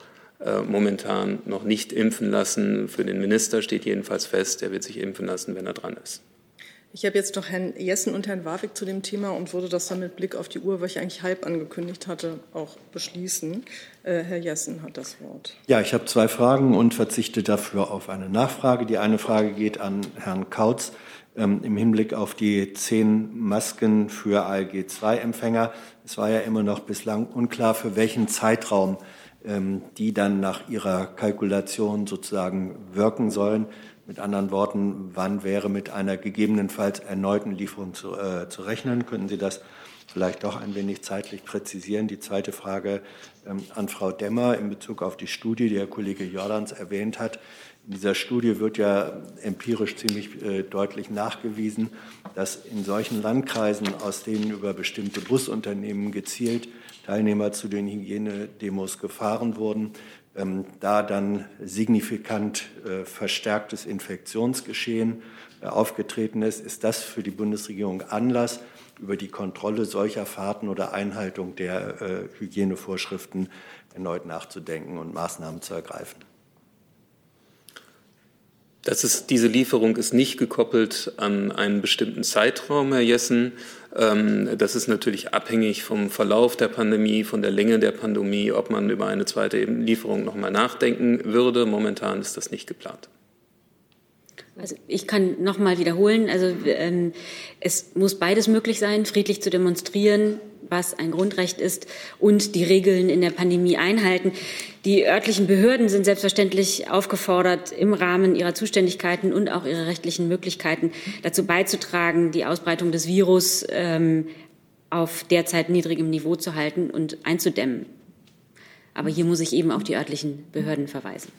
momentan noch nicht impfen lassen. Für den Minister steht jedenfalls fest, er wird sich impfen lassen, wenn er dran ist. Ich habe jetzt noch Herrn Jessen und Herrn Warwick zu dem Thema und würde das dann mit Blick auf die Uhr, weil ich eigentlich halb angekündigt hatte, auch beschließen. Äh, Herr Jessen hat das Wort. Ja, ich habe zwei Fragen und verzichte dafür auf eine Nachfrage. Die eine Frage geht an Herrn Kautz ähm, im Hinblick auf die zehn Masken für ALG-2-Empfänger. Es war ja immer noch bislang unklar, für welchen Zeitraum die dann nach ihrer Kalkulation sozusagen wirken sollen. Mit anderen Worten, wann wäre mit einer gegebenenfalls erneuten Lieferung zu, äh, zu rechnen? Können Sie das vielleicht doch ein wenig zeitlich präzisieren? Die zweite Frage ähm, an Frau Demmer in Bezug auf die Studie, die Herr Kollege Jordans erwähnt hat. In dieser Studie wird ja empirisch ziemlich äh, deutlich nachgewiesen, dass in solchen Landkreisen, aus denen über bestimmte Busunternehmen gezielt Teilnehmer zu den Hygienedemos gefahren wurden, ähm, da dann signifikant äh, verstärktes Infektionsgeschehen äh, aufgetreten ist, ist das für die Bundesregierung Anlass, über die Kontrolle solcher Fahrten oder Einhaltung der äh, Hygienevorschriften erneut nachzudenken und Maßnahmen zu ergreifen. Das ist, diese Lieferung ist nicht gekoppelt an einen bestimmten Zeitraum, Herr Jessen. Ähm, das ist natürlich abhängig vom Verlauf der Pandemie, von der Länge der Pandemie, ob man über eine zweite Lieferung noch mal nachdenken würde. Momentan ist das nicht geplant. Also ich kann noch mal wiederholen, also ähm, es muss beides möglich sein, friedlich zu demonstrieren, was ein Grundrecht ist, und die Regeln in der Pandemie einhalten. Die örtlichen Behörden sind selbstverständlich aufgefordert, im Rahmen ihrer Zuständigkeiten und auch ihrer rechtlichen Möglichkeiten dazu beizutragen, die Ausbreitung des Virus ähm, auf derzeit niedrigem Niveau zu halten und einzudämmen. Aber hier muss ich eben auf die örtlichen Behörden verweisen.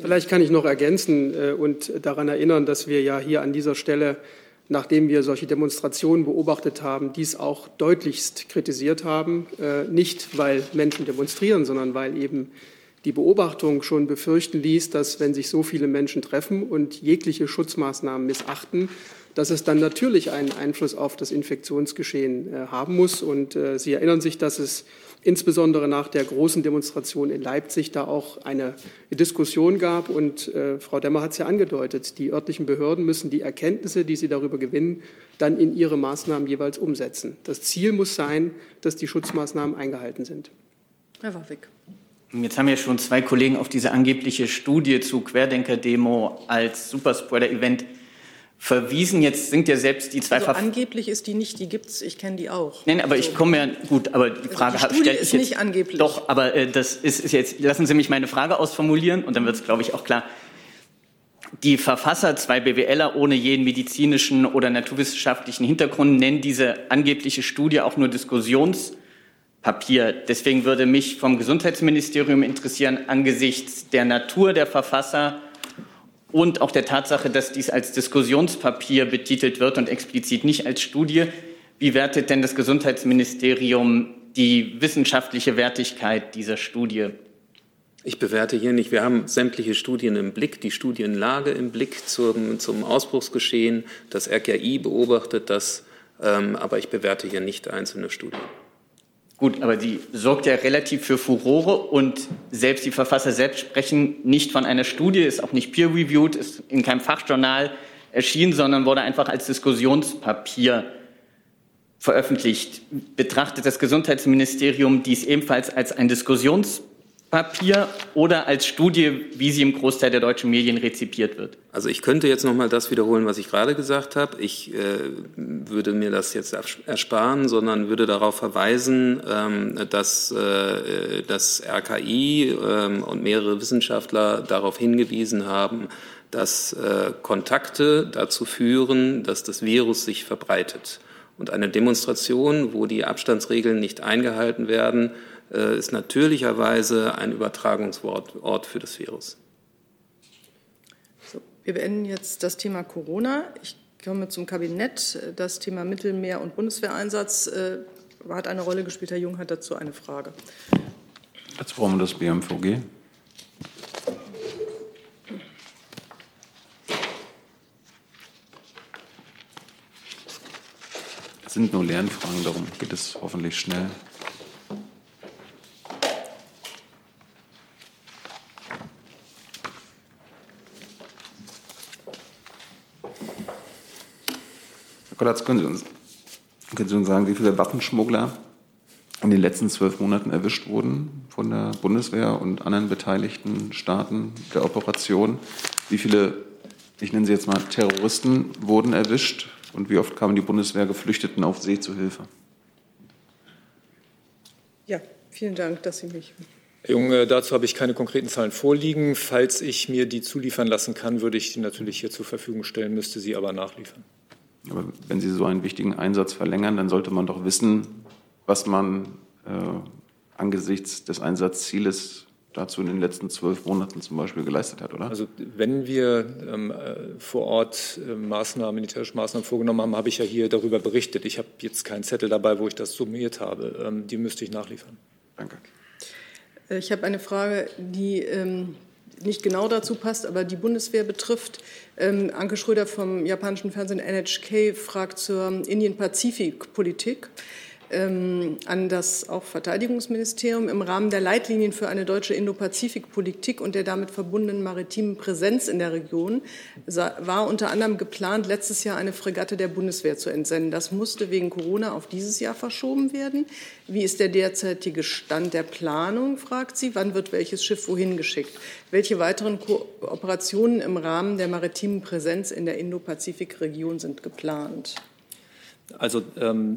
Vielleicht kann ich noch ergänzen äh, und daran erinnern, dass wir ja hier an dieser Stelle nachdem wir solche Demonstrationen beobachtet haben, dies auch deutlichst kritisiert haben. Äh, nicht, weil Menschen demonstrieren, sondern weil eben die Beobachtung schon befürchten ließ, dass wenn sich so viele Menschen treffen und jegliche Schutzmaßnahmen missachten, dass es dann natürlich einen Einfluss auf das Infektionsgeschehen äh, haben muss. Und Sie erinnern sich, dass es insbesondere nach der großen Demonstration in Leipzig da auch eine Diskussion gab. Und äh, Frau Demmer hat es ja angedeutet, die örtlichen Behörden müssen die Erkenntnisse, die sie darüber gewinnen, dann in ihre Maßnahmen jeweils umsetzen. Das Ziel muss sein, dass die Schutzmaßnahmen eingehalten sind. Herr Warwick. Jetzt haben ja schon zwei Kollegen auf diese angebliche Studie zu Querdenker-Demo als Superspreader-Event verwiesen. Jetzt sind ja selbst die zwei also Angeblich ist die nicht, die gibt es, ich kenne die auch. Nein, aber also, ich komme ja, gut, aber die Frage also die stelle ich jetzt. nicht angeblich. Doch, aber äh, das ist, ist, jetzt, lassen Sie mich meine Frage ausformulieren und dann wird es, glaube ich, auch klar. Die Verfasser, zwei BWLer ohne jeden medizinischen oder naturwissenschaftlichen Hintergrund, nennen diese angebliche Studie auch nur Diskussionspapier. Deswegen würde mich vom Gesundheitsministerium interessieren, angesichts der Natur der Verfasser und auch der Tatsache, dass dies als Diskussionspapier betitelt wird und explizit nicht als Studie. Wie wertet denn das Gesundheitsministerium die wissenschaftliche Wertigkeit dieser Studie? Ich bewerte hier nicht. Wir haben sämtliche Studien im Blick, die Studienlage im Blick zum, zum Ausbruchsgeschehen. Das RKI beobachtet das, ähm, aber ich bewerte hier nicht einzelne Studien. Gut, aber die sorgt ja relativ für Furore und selbst die Verfasser selbst sprechen nicht von einer Studie, ist auch nicht peer-reviewed, ist in keinem Fachjournal erschienen, sondern wurde einfach als Diskussionspapier veröffentlicht. Betrachtet das Gesundheitsministerium dies ebenfalls als ein Diskussionspapier? Papier oder als Studie, wie sie im Großteil der deutschen Medien rezipiert wird? Also ich könnte jetzt noch mal das wiederholen, was ich gerade gesagt habe. Ich äh, würde mir das jetzt ersparen, sondern würde darauf verweisen, ähm, dass äh, das RKI ähm, und mehrere Wissenschaftler darauf hingewiesen haben, dass äh, Kontakte dazu führen, dass das Virus sich verbreitet. Und eine Demonstration, wo die Abstandsregeln nicht eingehalten werden, äh, ist natürlicherweise ein Übertragungsort für das Virus. So, wir beenden jetzt das Thema Corona. Ich komme zum Kabinett. Das Thema Mittelmeer- und Bundeswehreinsatz äh, hat eine Rolle gespielt. Herr Jung hat dazu eine Frage. Jetzt brauchen wir das BMVG. Es sind nur Lernfragen, darum geht es hoffentlich schnell. Kolatz, können Sie, uns, können Sie uns sagen, wie viele Waffenschmuggler in den letzten zwölf Monaten erwischt wurden von der Bundeswehr und anderen beteiligten Staaten der Operation? Wie viele, ich nenne sie jetzt mal Terroristen, wurden erwischt und wie oft kamen die Bundeswehr Geflüchteten auf See zu Hilfe? Ja, vielen Dank, dass Sie mich. Herr Junge, dazu habe ich keine konkreten Zahlen vorliegen. Falls ich mir die zuliefern lassen kann, würde ich die natürlich hier zur Verfügung stellen, müsste sie aber nachliefern. Aber wenn Sie so einen wichtigen Einsatz verlängern, dann sollte man doch wissen, was man äh, angesichts des Einsatzzieles dazu in den letzten zwölf Monaten zum Beispiel geleistet hat, oder? Also wenn wir ähm, äh, vor Ort äh, Maßnahmen, militärische Maßnahmen vorgenommen haben, habe ich ja hier darüber berichtet. Ich habe jetzt keinen Zettel dabei, wo ich das summiert habe. Ähm, die müsste ich nachliefern. Danke. Äh, ich habe eine Frage, die ähm, nicht genau dazu passt, aber die Bundeswehr betrifft. Ähm, Anke Schröder vom japanischen Fernsehen NHK fragt zur Indien-Pazifik-Politik an das auch Verteidigungsministerium im Rahmen der Leitlinien für eine deutsche Indo-Pazifik-Politik und der damit verbundenen maritimen Präsenz in der Region war unter anderem geplant, letztes Jahr eine Fregatte der Bundeswehr zu entsenden. Das musste wegen Corona auf dieses Jahr verschoben werden. Wie ist der derzeitige Stand der Planung, fragt sie. Wann wird welches Schiff wohin geschickt? Welche weiteren Kooperationen im Rahmen der maritimen Präsenz in der Indo-Pazifik-Region sind geplant? Also ähm,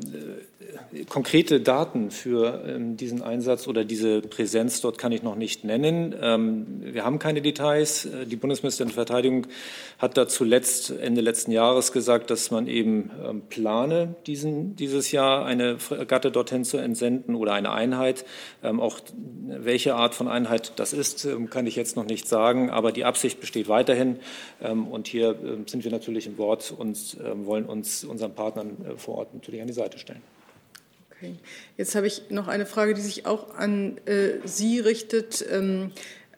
äh, konkrete Daten für ähm, diesen Einsatz oder diese Präsenz dort kann ich noch nicht nennen. Ähm, wir haben keine Details. Äh, die Bundesministerin der Verteidigung hat da zuletzt Ende letzten Jahres gesagt, dass man eben ähm, plane, diesen, dieses Jahr eine Fregatte dorthin zu entsenden oder eine Einheit. Ähm, auch welche Art von Einheit das ist, ähm, kann ich jetzt noch nicht sagen. Aber die Absicht besteht weiterhin. und hier sind wir natürlich im Wort und wollen uns unseren Partnern äh, vor Ort natürlich an die Seite stellen. Okay. Jetzt habe ich noch eine Frage, die sich auch an äh, Sie richtet. Ähm,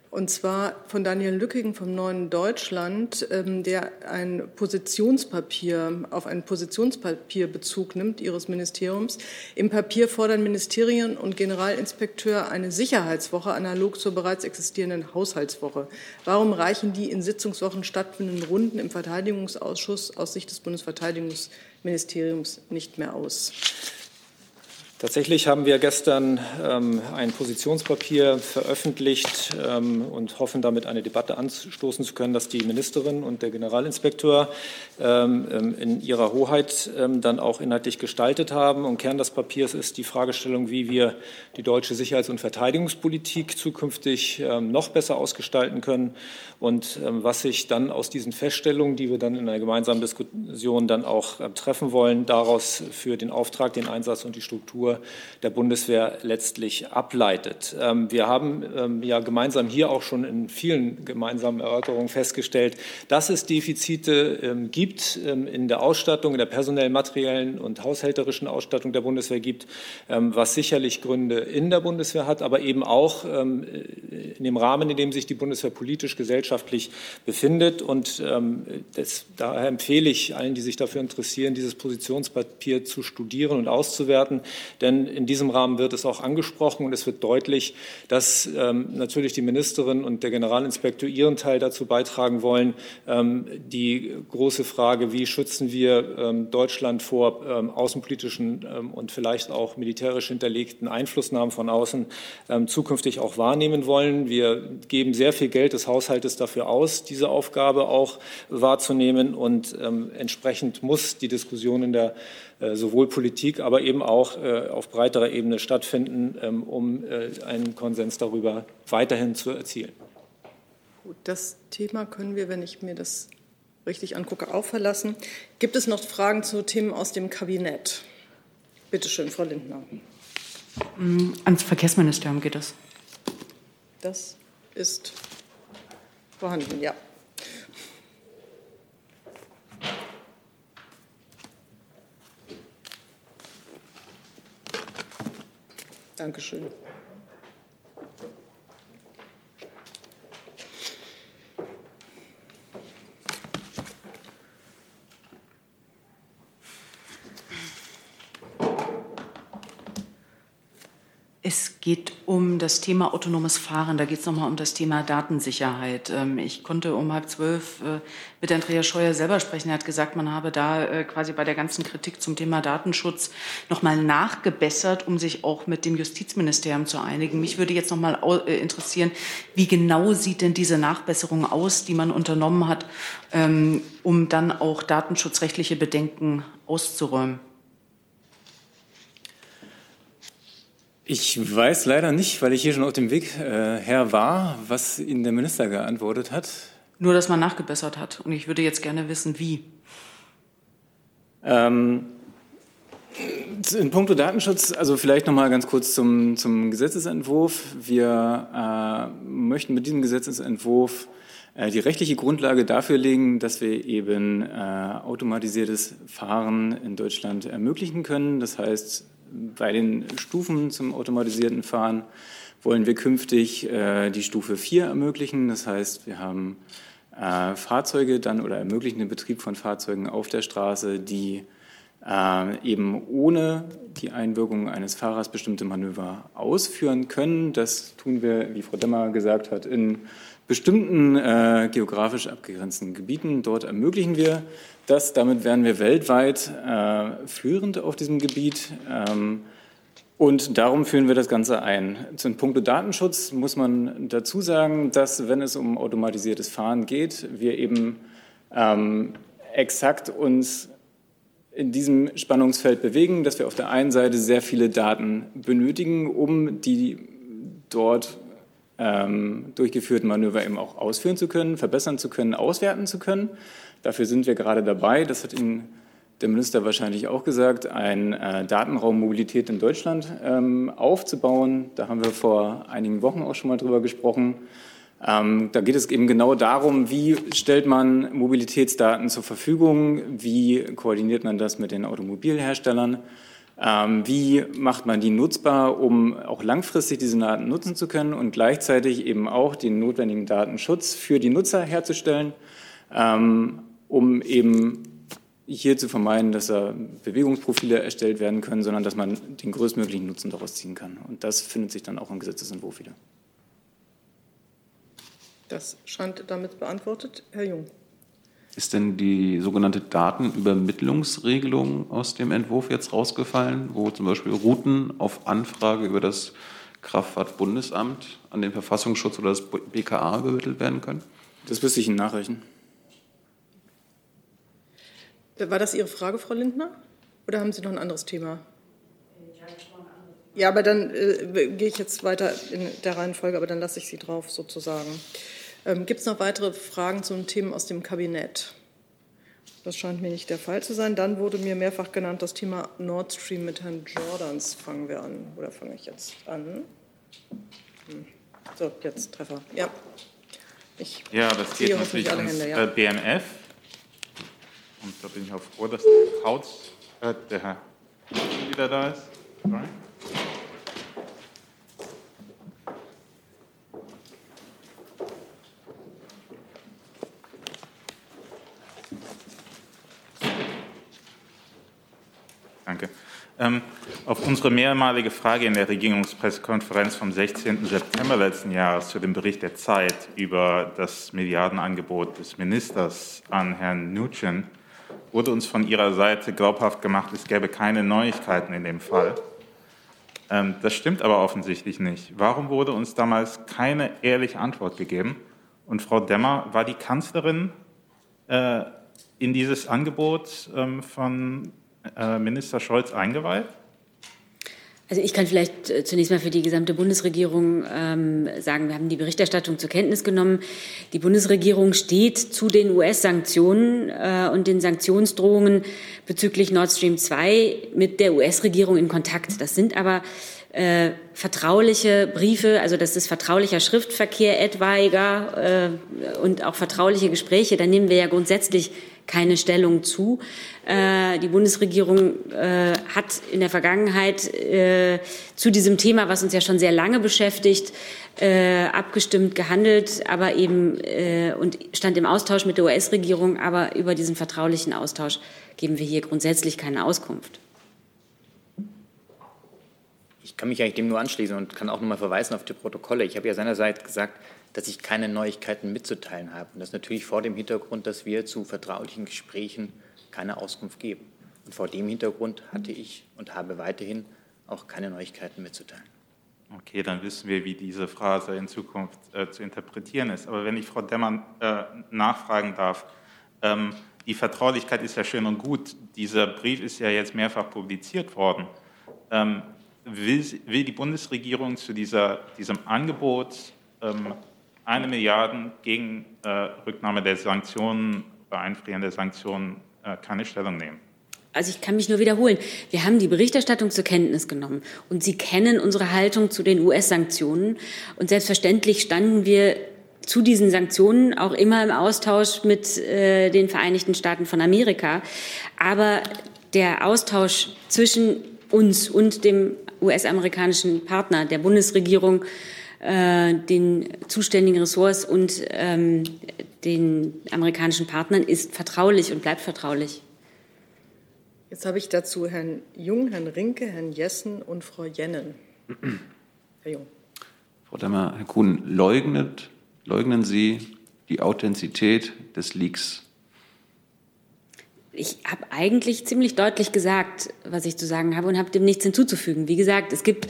und zwar von Daniel Lückigen vom Neuen Deutschland, ähm, der ein Positionspapier, auf ein Positionspapier Bezug nimmt Ihres Ministeriums. Im Papier fordern Ministerien und Generalinspekteur eine Sicherheitswoche analog zur bereits existierenden Haushaltswoche. Warum reichen die in Sitzungswochen stattfindenden Runden im Verteidigungsausschuss aus Sicht des Bundesverteidigungsministeriums nicht mehr aus? Tatsächlich haben wir gestern ähm, ein Positionspapier veröffentlicht ähm, und hoffen damit eine Debatte anstoßen zu können, dass die Ministerin und der Generalinspekteur ähm, ähm in ihrer Hoheit ähm, dann auch inhaltlich gestaltet haben. Und Kern des Papiers ist die Fragestellung, wie wir die deutsche Sicherheits- und Verteidigungspolitik zukünftig ähm, noch besser ausgestalten können und was sich dann aus diesen Feststellungen, die wir dann in einer gemeinsamen Diskussion dann auch äh, treffen wollen, daraus für den Auftrag, den Einsatz und die Struktur Struktur der Bundeswehr letztlich ableitet. Ähm, wir haben ähm, ja gemeinsam hier auch schon in vielen gemeinsamen Erörterungen festgestellt, dass es Defizite ähm, gibt in der Ausstattung, in der personellen, materiellen und haushälterischen Ausstattung der Bundeswehr gibt, was sicherlich Gründe in der Bundeswehr hat, aber eben auch in dem Rahmen, in dem sich die Bundeswehr politisch, gesellschaftlich befindet. Und das, daher empfehle ich allen, die sich dafür interessieren, dieses Positionspapier zu studieren und auszuwerten. Denn in diesem Rahmen wird es auch angesprochen und es wird deutlich, dass ähm, natürlich die Ministerin und der Generalinspektor ihren Teil dazu beitragen wollen, ähm, die große Frage, wie schützen wir ähm, Deutschland vor ähm, außenpolitischen ähm, und vielleicht auch militärisch hinterlegten Einflussnahmen von außen ähm, zukünftig auch wahrnehmen wollen. Wir geben sehr viel Geld des Haushaltes dafür aus, diese Aufgabe auch wahrzunehmen und entsprechend muss die Diskussion in der sowohl Politik, aber eben auch äh, auf breiterer Ebene stattfinden, ähm, um äh, einen Konsens darüber weiterhin zu erzielen. Gut, das Thema können wir, wenn ich mir das richtig angucke, auch verlassen. Gibt es noch Fragen zu Themen aus dem Kabinett? Bitte schön, Frau Lindner. Ans Verkehrsministerium geht es. Das ist vorhanden, ja. Dankeschön. Es geht um das Thema autonomes Fahren. Da geht es nochmal um das Thema Datensicherheit. Ähm, ich konnte um halb zwölf äh, mit Andreas Scheuer selber sprechen. Er hat gesagt, man habe da äh, quasi bei der ganzen Kritik zum Thema Datenschutz nochmal nachgebessert, um sich auch mit dem Justizministerium zu einigen. Mich würde jetzt nochmal äh, interessieren, wie genau sieht denn diese Nachbesserung aus, die man unternommen hat, ähm, um dann auch datenschutzrechtliche Bedenken auszuräumen? Ich weiß leider nicht, weil ich hier schon auf dem Weg äh, her war, was Ihnen der Minister geantwortet hat. Nur, dass man nachgebessert hat. Und ich würde jetzt gerne wissen, wie. Ähm, in puncto Datenschutz, also vielleicht noch mal ganz kurz zum, zum Gesetzesentwurf. Wir äh, möchten mit diesem Gesetzesentwurf äh, die rechtliche Grundlage dafür legen, dass wir eben äh, automatisiertes Fahren in Deutschland ermöglichen können. Das heißt, bei den Stufen zum automatisierten Fahren wollen wir künftig äh, die Stufe 4 ermöglichen. Das heißt, wir haben äh, Fahrzeuge dann oder ermöglichen den Betrieb von Fahrzeugen auf der Straße, die äh, eben ohne die Einwirkung eines Fahrers bestimmte Manöver ausführen können. Das tun wir, wie Frau Demmer gesagt hat, in bestimmten äh, geografisch abgegrenzten Gebieten. Dort ermöglichen wir das. Damit wären wir weltweit äh, führend auf diesem Gebiet. Ähm, und darum führen wir das Ganze ein. Zum Punkt Datenschutz muss man dazu sagen, dass, wenn es um automatisiertes Fahren geht, wir eben ähm, exakt uns in diesem Spannungsfeld bewegen, dass wir auf der einen Seite sehr viele Daten benötigen, um die dort ähm, durchgeführten Manöver eben auch ausführen zu können, verbessern zu können, auswerten zu können. Dafür sind wir gerade dabei, das hat Ihnen der Minister wahrscheinlich auch gesagt, ein äh, Datenraum Mobilität in Deutschland ähm, aufzubauen. Da haben wir vor einigen Wochen auch schon mal drüber gesprochen. Ähm, da geht es eben genau darum, wie stellt man Mobilitätsdaten zur Verfügung, wie koordiniert man das mit den Automobilherstellern wie macht man die nutzbar, um auch langfristig diese Daten nutzen zu können und gleichzeitig eben auch den notwendigen Datenschutz für die Nutzer herzustellen, ähm, um eben hier zu vermeiden, dass da Bewegungsprofile erstellt werden können, sondern dass man den größtmöglichen Nutzen daraus ziehen kann. Und das findet sich dann auch im Gesetzesentwurf wieder. Das scheint damit beantwortet. Herr Jung. Ist denn die sogenannte Datenübermittlungsregelung aus dem Entwurf jetzt rausgefallen, wo zum Beispiel Routen auf Anfrage über das Kraftfahrtbundesamt an den Verfassungsschutz oder das BKA übermittelt werden können? Das müsste ich Ihnen nachreichen. War das Ihre Frage, Frau Lindner? Oder haben Sie noch ein anderes Thema? Ja, aber dann äh, gehe ich jetzt weiter in der Reihenfolge, aber dann lasse ich Sie drauf sozusagen. Ähm, Gibt es noch weitere Fragen zu den Themen aus dem Kabinett? Das scheint mir nicht der Fall zu sein. Dann wurde mir mehrfach genannt das Thema Nord Stream mit Herrn Jordans. Fangen wir an. Oder fange ich jetzt an? Hm. So, jetzt Treffer. Ja. Ich ja, das geht natürlich ums Hände, ja. Äh, BMF. Und da bin ich auch froh, dass der Kautz, äh, der Herr wieder da ist. Sorry. Danke. Ähm, auf unsere mehrmalige Frage in der Regierungspressekonferenz vom 16. September letzten Jahres zu dem Bericht der Zeit über das Milliardenangebot des Ministers an Herrn Nugent wurde uns von Ihrer Seite glaubhaft gemacht, es gäbe keine Neuigkeiten in dem Fall. Ähm, das stimmt aber offensichtlich nicht. Warum wurde uns damals keine ehrliche Antwort gegeben? Und Frau Demmer, war die Kanzlerin äh, in dieses Angebot ähm, von Minister Scholz eingeweiht? Also ich kann vielleicht äh, zunächst mal für die gesamte Bundesregierung ähm, sagen, wir haben die Berichterstattung zur Kenntnis genommen. Die Bundesregierung steht zu den US-Sanktionen äh, und den Sanktionsdrohungen bezüglich Nord Stream 2 mit der US-Regierung in Kontakt. Das sind aber äh, vertrauliche Briefe, also das ist vertraulicher Schriftverkehr etwaiger äh, und auch vertrauliche Gespräche. Da nehmen wir ja grundsätzlich keine Stellung zu. Äh, die Bundesregierung äh, hat in der Vergangenheit äh, zu diesem Thema, was uns ja schon sehr lange beschäftigt, äh, abgestimmt gehandelt, aber eben äh, und stand im Austausch mit der US-Regierung. Aber über diesen vertraulichen Austausch geben wir hier grundsätzlich keine Auskunft. Ich kann mich eigentlich dem nur anschließen und kann auch nochmal verweisen auf die Protokolle. Ich habe ja seinerseits gesagt, dass ich keine Neuigkeiten mitzuteilen habe. Und das natürlich vor dem Hintergrund, dass wir zu vertraulichen Gesprächen keine Auskunft geben. Und vor dem Hintergrund hatte ich und habe weiterhin auch keine Neuigkeiten mitzuteilen. Okay, dann wissen wir, wie diese Phrase in Zukunft äh, zu interpretieren ist. Aber wenn ich Frau Demmann äh, nachfragen darf, ähm, die Vertraulichkeit ist ja schön und gut. Dieser Brief ist ja jetzt mehrfach publiziert worden. Ähm, will, will, die Bundesregierung zu dieser, diesem Angebot ähm, eine Milliarde gegen äh, Rücknahme der Sanktionen, bei Einfrieren der Sanktionen äh, keine Stellung nehmen. Also ich kann mich nur wiederholen. Wir haben die Berichterstattung zur Kenntnis genommen und Sie kennen unsere Haltung zu den US-Sanktionen. Und selbstverständlich standen wir zu diesen Sanktionen auch immer im Austausch mit äh, den Vereinigten Staaten von Amerika. Aber der Austausch zwischen uns und dem US-amerikanischen Partner, der Bundesregierung, äh, den zuständigen Ressorts und ähm, den amerikanischen Partnern ist vertraulich und bleibt vertraulich. Jetzt habe ich dazu Herrn Jung, Herrn Rinke, Herrn Jessen und Frau Jennen. Herr Jung. Frau Demmer, Herr Kuhn, leugnet, leugnen Sie die Authentizität des Leaks? Ich habe eigentlich ziemlich deutlich gesagt, was ich zu sagen habe und habe dem nichts hinzuzufügen. Wie gesagt, es gibt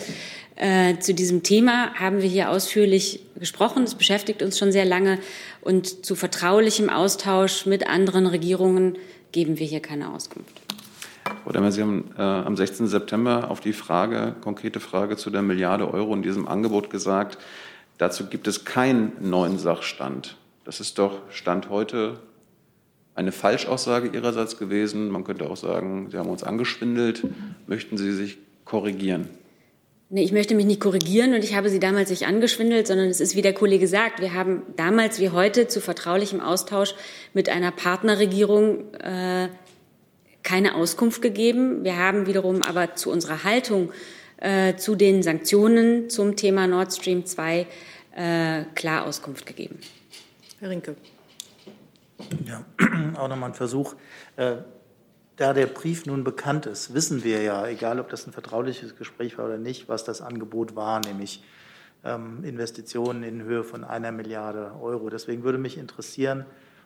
äh, zu diesem Thema haben wir hier ausführlich gesprochen. Es beschäftigt uns schon sehr lange. Und zu vertraulichem Austausch mit anderen Regierungen geben wir hier keine Auskunft. Frau Demmer, Sie haben äh, am 16. September auf die Frage, konkrete Frage zu der Milliarde Euro in diesem Angebot gesagt, dazu gibt es keinen neuen Sachstand. Das ist doch Stand heute eine Falschaussage Ihrerseits gewesen. Man könnte auch sagen, Sie haben uns angeschwindelt. Möchten Sie sich korrigieren? Nee, ich möchte mich nicht korrigieren und ich habe Sie damals nicht angeschwindelt, sondern es ist, wie der Kollege sagt, wir haben damals wie heute zu vertraulichem Austausch mit einer Partnerregierung äh, keine Auskunft gegeben. Wir haben wiederum aber zu unserer Haltung äh, zu den Sanktionen zum Thema Nord Stream 2 äh, klar Auskunft gegeben. Herr Rinke. Ja, auch nochmal ein Versuch. Äh, da der Brief nun bekannt ist, wissen wir ja, egal ob das ein vertrauliches Gespräch war oder nicht, was das Angebot war, nämlich ähm, Investitionen in Höhe von einer Milliarde Euro. Deswegen würde mich interessieren,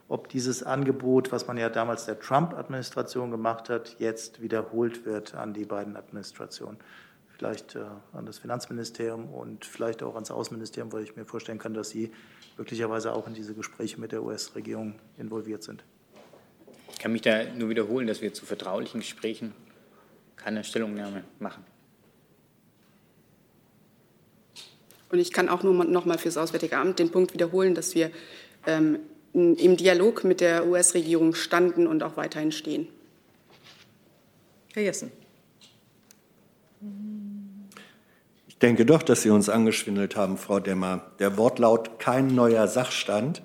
ob dieses Angebot, was man ja damals der Trump-Administration gemacht hat, jetzt wiederholt wird an die beiden Administrationen. Vielleicht äh, an das Finanzministerium und vielleicht auch ans Außenministerium, weil ich mir vorstellen kann, dass Sie möglicherweise auch in diese Gespräche mit der US-Regierung involviert sind. Ich kann mich da nur wiederholen, dass wir zu vertraulichen Gesprächen keine Stellungnahme machen. Und ich kann auch nur noch mal fürs Auswärtige Amt den Punkt wiederholen, dass wir ähm, im Dialog mit der US-Regierung standen und auch weiterhin stehen. Herr Jessen. Ich denke doch, dass Sie uns angeschwindelt haben, Frau Demmer. Der Wortlaut kein neuer Sachstand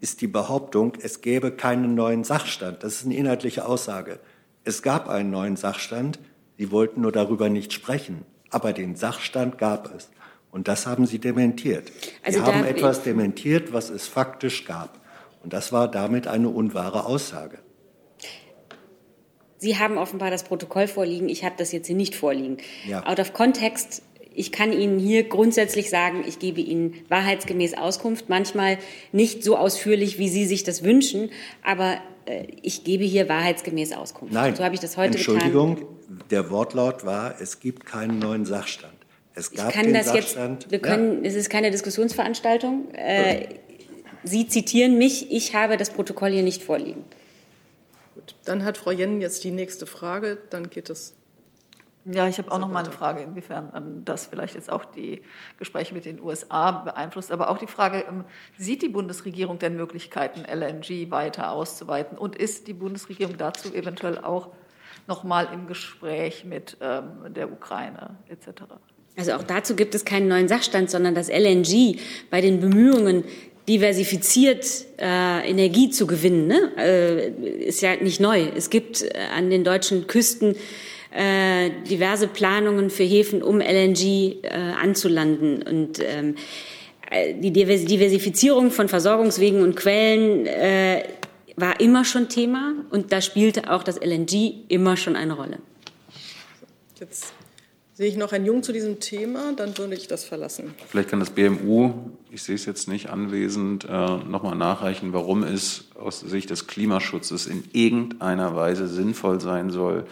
ist die Behauptung, es gäbe keinen neuen Sachstand. Das ist eine inhaltliche Aussage. Es gab einen neuen Sachstand, Sie wollten nur darüber nicht sprechen, aber den Sachstand gab es. Und das haben Sie dementiert. Also Sie haben etwas dementiert, was es faktisch gab. Und das war damit eine unwahre Aussage. Sie haben offenbar das Protokoll vorliegen. Ich habe das jetzt hier nicht vorliegen. Ja. Out of context. Ich kann Ihnen hier grundsätzlich sagen, ich gebe Ihnen wahrheitsgemäß Auskunft, manchmal nicht so ausführlich, wie Sie sich das wünschen, aber äh, ich gebe hier wahrheitsgemäß Auskunft. Nein, so habe ich das heute Entschuldigung, getan. der Wortlaut war, es gibt keinen neuen Sachstand. Es gab ich kann den das Sachstand. Jetzt, wir können, ja. es ist keine Diskussionsveranstaltung. Äh, Sie zitieren mich, ich habe das Protokoll hier nicht vorliegen. Gut, dann hat Frau Jennen jetzt die nächste Frage, dann geht es. Ja, ich habe auch noch mal eine Frage, inwiefern das vielleicht jetzt auch die Gespräche mit den USA beeinflusst. Aber auch die Frage, ähm, sieht die Bundesregierung denn Möglichkeiten, LNG weiter auszuweiten? Und ist die Bundesregierung dazu eventuell auch noch mal im Gespräch mit ähm, der Ukraine etc.? Also auch dazu gibt es keinen neuen Sachstand, sondern das LNG bei den Bemühungen, diversifiziert äh, Energie zu gewinnen, ne? äh, ist ja nicht neu. Es gibt äh, an den deutschen Küsten äh, diverse Planungen für Häfen, um LNG äh, anzulanden. Und ähm, äh, die Diversifizierung von Versorgungswegen und Quellen äh, war immer schon Thema und da spielte auch das LNG immer schon eine Rolle. Jetzt Sehe ich noch einen Jung zu diesem Thema, dann würde ich das verlassen. Vielleicht kann das BMU, ich sehe es jetzt nicht anwesend, äh, nochmal nachreichen, warum es aus Sicht des Klimaschutzes in irgendeiner Weise sinnvoll sein soll,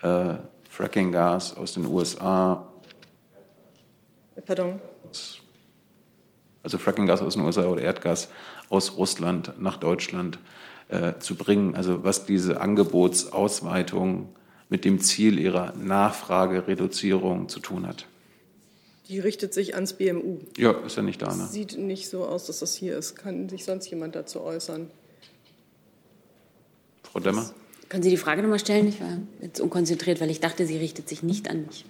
äh, Fracking-Gas aus den USA. Pardon? Also Fracking-Gas aus den USA oder Erdgas aus Russland nach Deutschland äh, zu bringen. Also was diese Angebotsausweitung mit dem Ziel ihrer Nachfragereduzierung zu tun hat. Die richtet sich ans BMU. Ja, ist ja nicht da. Ne? Sieht nicht so aus, dass das hier ist. Kann sich sonst jemand dazu äußern? Frau Demmer? Können Sie die Frage nochmal stellen? Ich war jetzt unkonzentriert, weil ich dachte, sie richtet sich nicht an mich.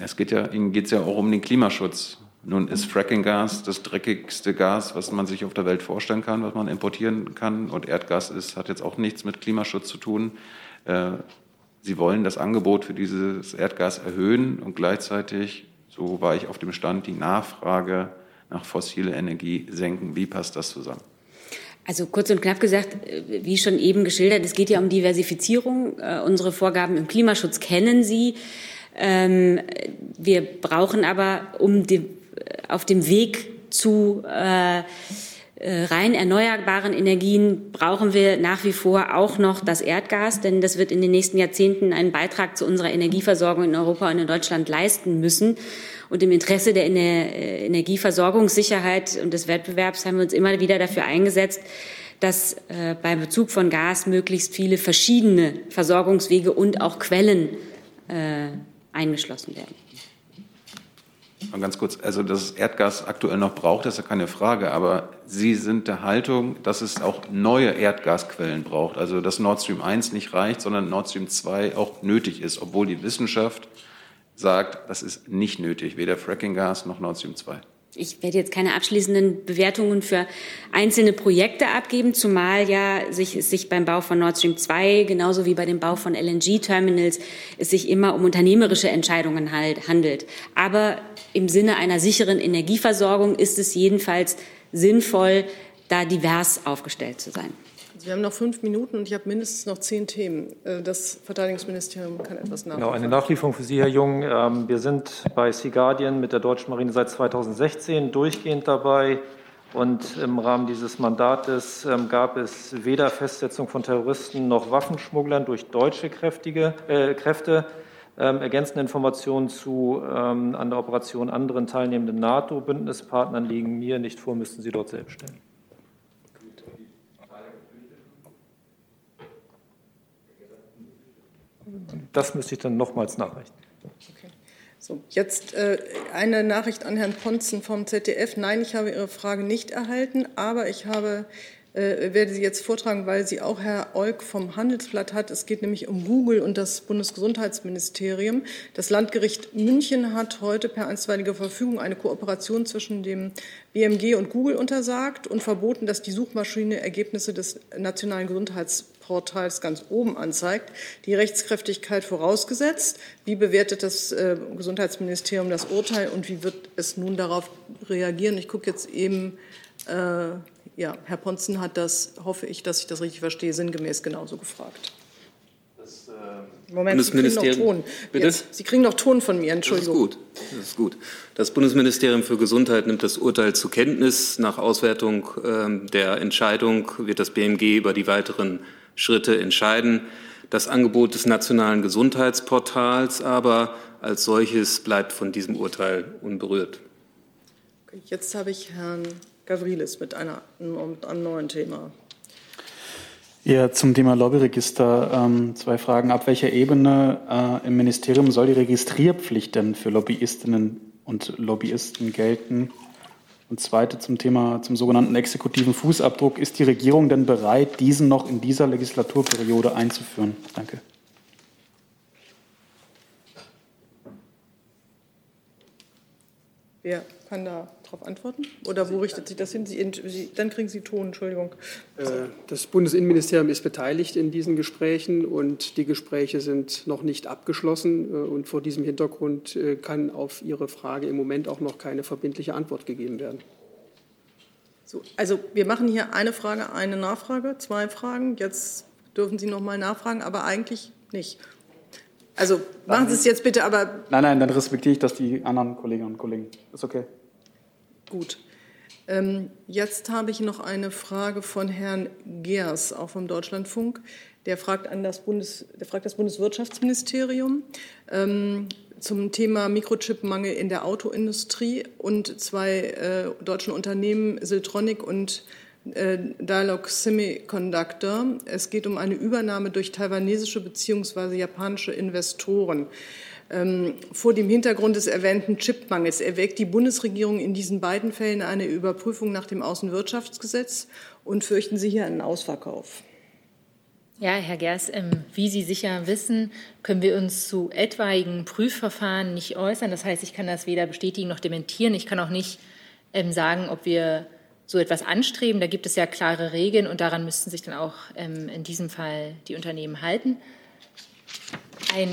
Es geht ja, Ihnen geht es ja auch um den Klimaschutz. Nun ist Fracking-Gas das dreckigste Gas, was man sich auf der Welt vorstellen kann, was man importieren kann. Und Erdgas ist, hat jetzt auch nichts mit Klimaschutz zu tun. Äh, Sie wollen das Angebot für dieses Erdgas erhöhen und gleichzeitig, so war ich auf dem Stand, die Nachfrage nach fossiler Energie senken. Wie passt das zusammen? Also kurz und knapp gesagt, wie schon eben geschildert, es geht ja um Diversifizierung. Äh, unsere Vorgaben im Klimaschutz kennen Sie. Ähm, wir brauchen aber, um die, auf dem Weg zu äh, äh, rein erneuerbaren Energien brauchen wir nach wie vor auch noch das Erdgas, denn das wird in den nächsten Jahrzehnten einen Beitrag zu unserer Energieversorgung in Europa und in Deutschland leisten müssen. Und im Interesse der äh, Energieversorgungssicherheit und des Wettbewerbs haben wir uns immer wieder dafür eingesetzt, dass äh, beim Bezug von Gas möglichst viele verschiedene Versorgungswege und auch Quellen äh, eingeschlossen werden. Ganz kurz, also dass Erdgas aktuell noch braucht, ist ja keine Frage, aber Sie sind der Haltung, dass es auch neue Erdgasquellen braucht, also dass Nord Stream 1 nicht reicht, sondern Nord Stream 2 auch nötig ist, obwohl die Wissenschaft sagt, das ist nicht nötig, weder Frackinggas noch Nord Stream 2. Ich werde jetzt keine abschließenden Bewertungen für einzelne Projekte abgeben, zumal ja sich, es sich beim Bau von Nord Stream 2 genauso wie bei dem Bau von LNG-Terminals es sich immer um unternehmerische Entscheidungen halt, handelt. Aber im Sinne einer sicheren Energieversorgung ist es jedenfalls sinnvoll, da divers aufgestellt zu sein. Also wir haben noch fünf Minuten und ich habe mindestens noch zehn Themen. Äh, das Verteidigungsministerium kann etwas nachliefern. Genau, eine Nachlieferung für Sie, Herr Jung. Ähm, wir sind bei Sea Guardian mit der deutschen Marine seit 2016 durchgehend dabei. Und im Rahmen dieses Mandates ähm, gab es weder Festsetzung von Terroristen noch Waffenschmugglern durch deutsche kräftige, äh, Kräfte. Ähm, ergänzende Informationen zu ähm, an der Operation anderen teilnehmenden NATO-Bündnispartnern liegen mir nicht vor, müssten Sie dort selbst stellen. Das müsste ich dann nochmals nachreichen. Okay. So, jetzt äh, eine Nachricht an Herrn Ponzen vom ZDF. Nein, ich habe Ihre Frage nicht erhalten, aber ich habe, äh, werde sie jetzt vortragen, weil sie auch Herr Olk vom Handelsblatt hat. Es geht nämlich um Google und das Bundesgesundheitsministerium. Das Landgericht München hat heute per einstweilige Verfügung eine Kooperation zwischen dem BMG und Google untersagt und verboten, dass die Suchmaschine Ergebnisse des nationalen Gesundheits Portals ganz oben anzeigt, die Rechtskräftigkeit vorausgesetzt. Wie bewertet das äh, Gesundheitsministerium das Urteil und wie wird es nun darauf reagieren? Ich gucke jetzt eben, äh, ja, Herr Ponzen hat das, hoffe ich, dass ich das richtig verstehe, sinngemäß genauso gefragt. Das, äh, Moment, Sie kriegen noch Ton. Bitte? Jetzt, Sie kriegen noch Ton von mir, Entschuldigung. Das ist gut. Das ist gut. Das Bundesministerium für Gesundheit nimmt das Urteil zur Kenntnis. Nach Auswertung äh, der Entscheidung wird das BMG über die weiteren Schritte entscheiden. Das Angebot des nationalen Gesundheitsportals aber als solches bleibt von diesem Urteil unberührt. Jetzt habe ich Herrn Gavrilis mit, einer, mit einem neuen Thema. Ja, zum Thema Lobbyregister ähm, zwei Fragen. Ab welcher Ebene äh, im Ministerium soll die Registrierpflicht denn für Lobbyistinnen und Lobbyisten gelten? Und zweite zum Thema, zum sogenannten exekutiven Fußabdruck. Ist die Regierung denn bereit, diesen noch in dieser Legislaturperiode einzuführen? Danke. Wer kann da darauf antworten? Oder wo richtet sich das hin? Sie, Sie, dann kriegen Sie Ton, Entschuldigung. Äh, das Bundesinnenministerium ist beteiligt in diesen Gesprächen und die Gespräche sind noch nicht abgeschlossen. Äh, und vor diesem Hintergrund äh, kann auf Ihre Frage im Moment auch noch keine verbindliche Antwort gegeben werden. So, also wir machen hier eine Frage, eine Nachfrage, zwei Fragen. Jetzt dürfen Sie noch mal nachfragen, aber eigentlich nicht. Also machen Sie es jetzt bitte, aber. Nein, nein, dann respektiere ich das die anderen Kolleginnen und Kollegen. Ist okay. Gut. Ähm, jetzt habe ich noch eine Frage von Herrn Geers, auch vom Deutschlandfunk. Der fragt, an das, Bundes, der fragt das Bundeswirtschaftsministerium ähm, zum Thema Mikrochipmangel in der Autoindustrie und zwei äh, deutschen Unternehmen, Siltronic und äh, Dialog Semiconductor. Es geht um eine Übernahme durch taiwanesische bzw. japanische Investoren. Ähm, vor dem Hintergrund des erwähnten Chipmangels erwägt die Bundesregierung in diesen beiden Fällen eine Überprüfung nach dem Außenwirtschaftsgesetz und fürchten Sie hier einen Ausverkauf? Ja, Herr Gers, ähm, wie Sie sicher wissen, können wir uns zu etwaigen Prüfverfahren nicht äußern. Das heißt, ich kann das weder bestätigen noch dementieren. Ich kann auch nicht ähm, sagen, ob wir so etwas anstreben. Da gibt es ja klare Regeln und daran müssten sich dann auch in diesem Fall die Unternehmen halten. Ein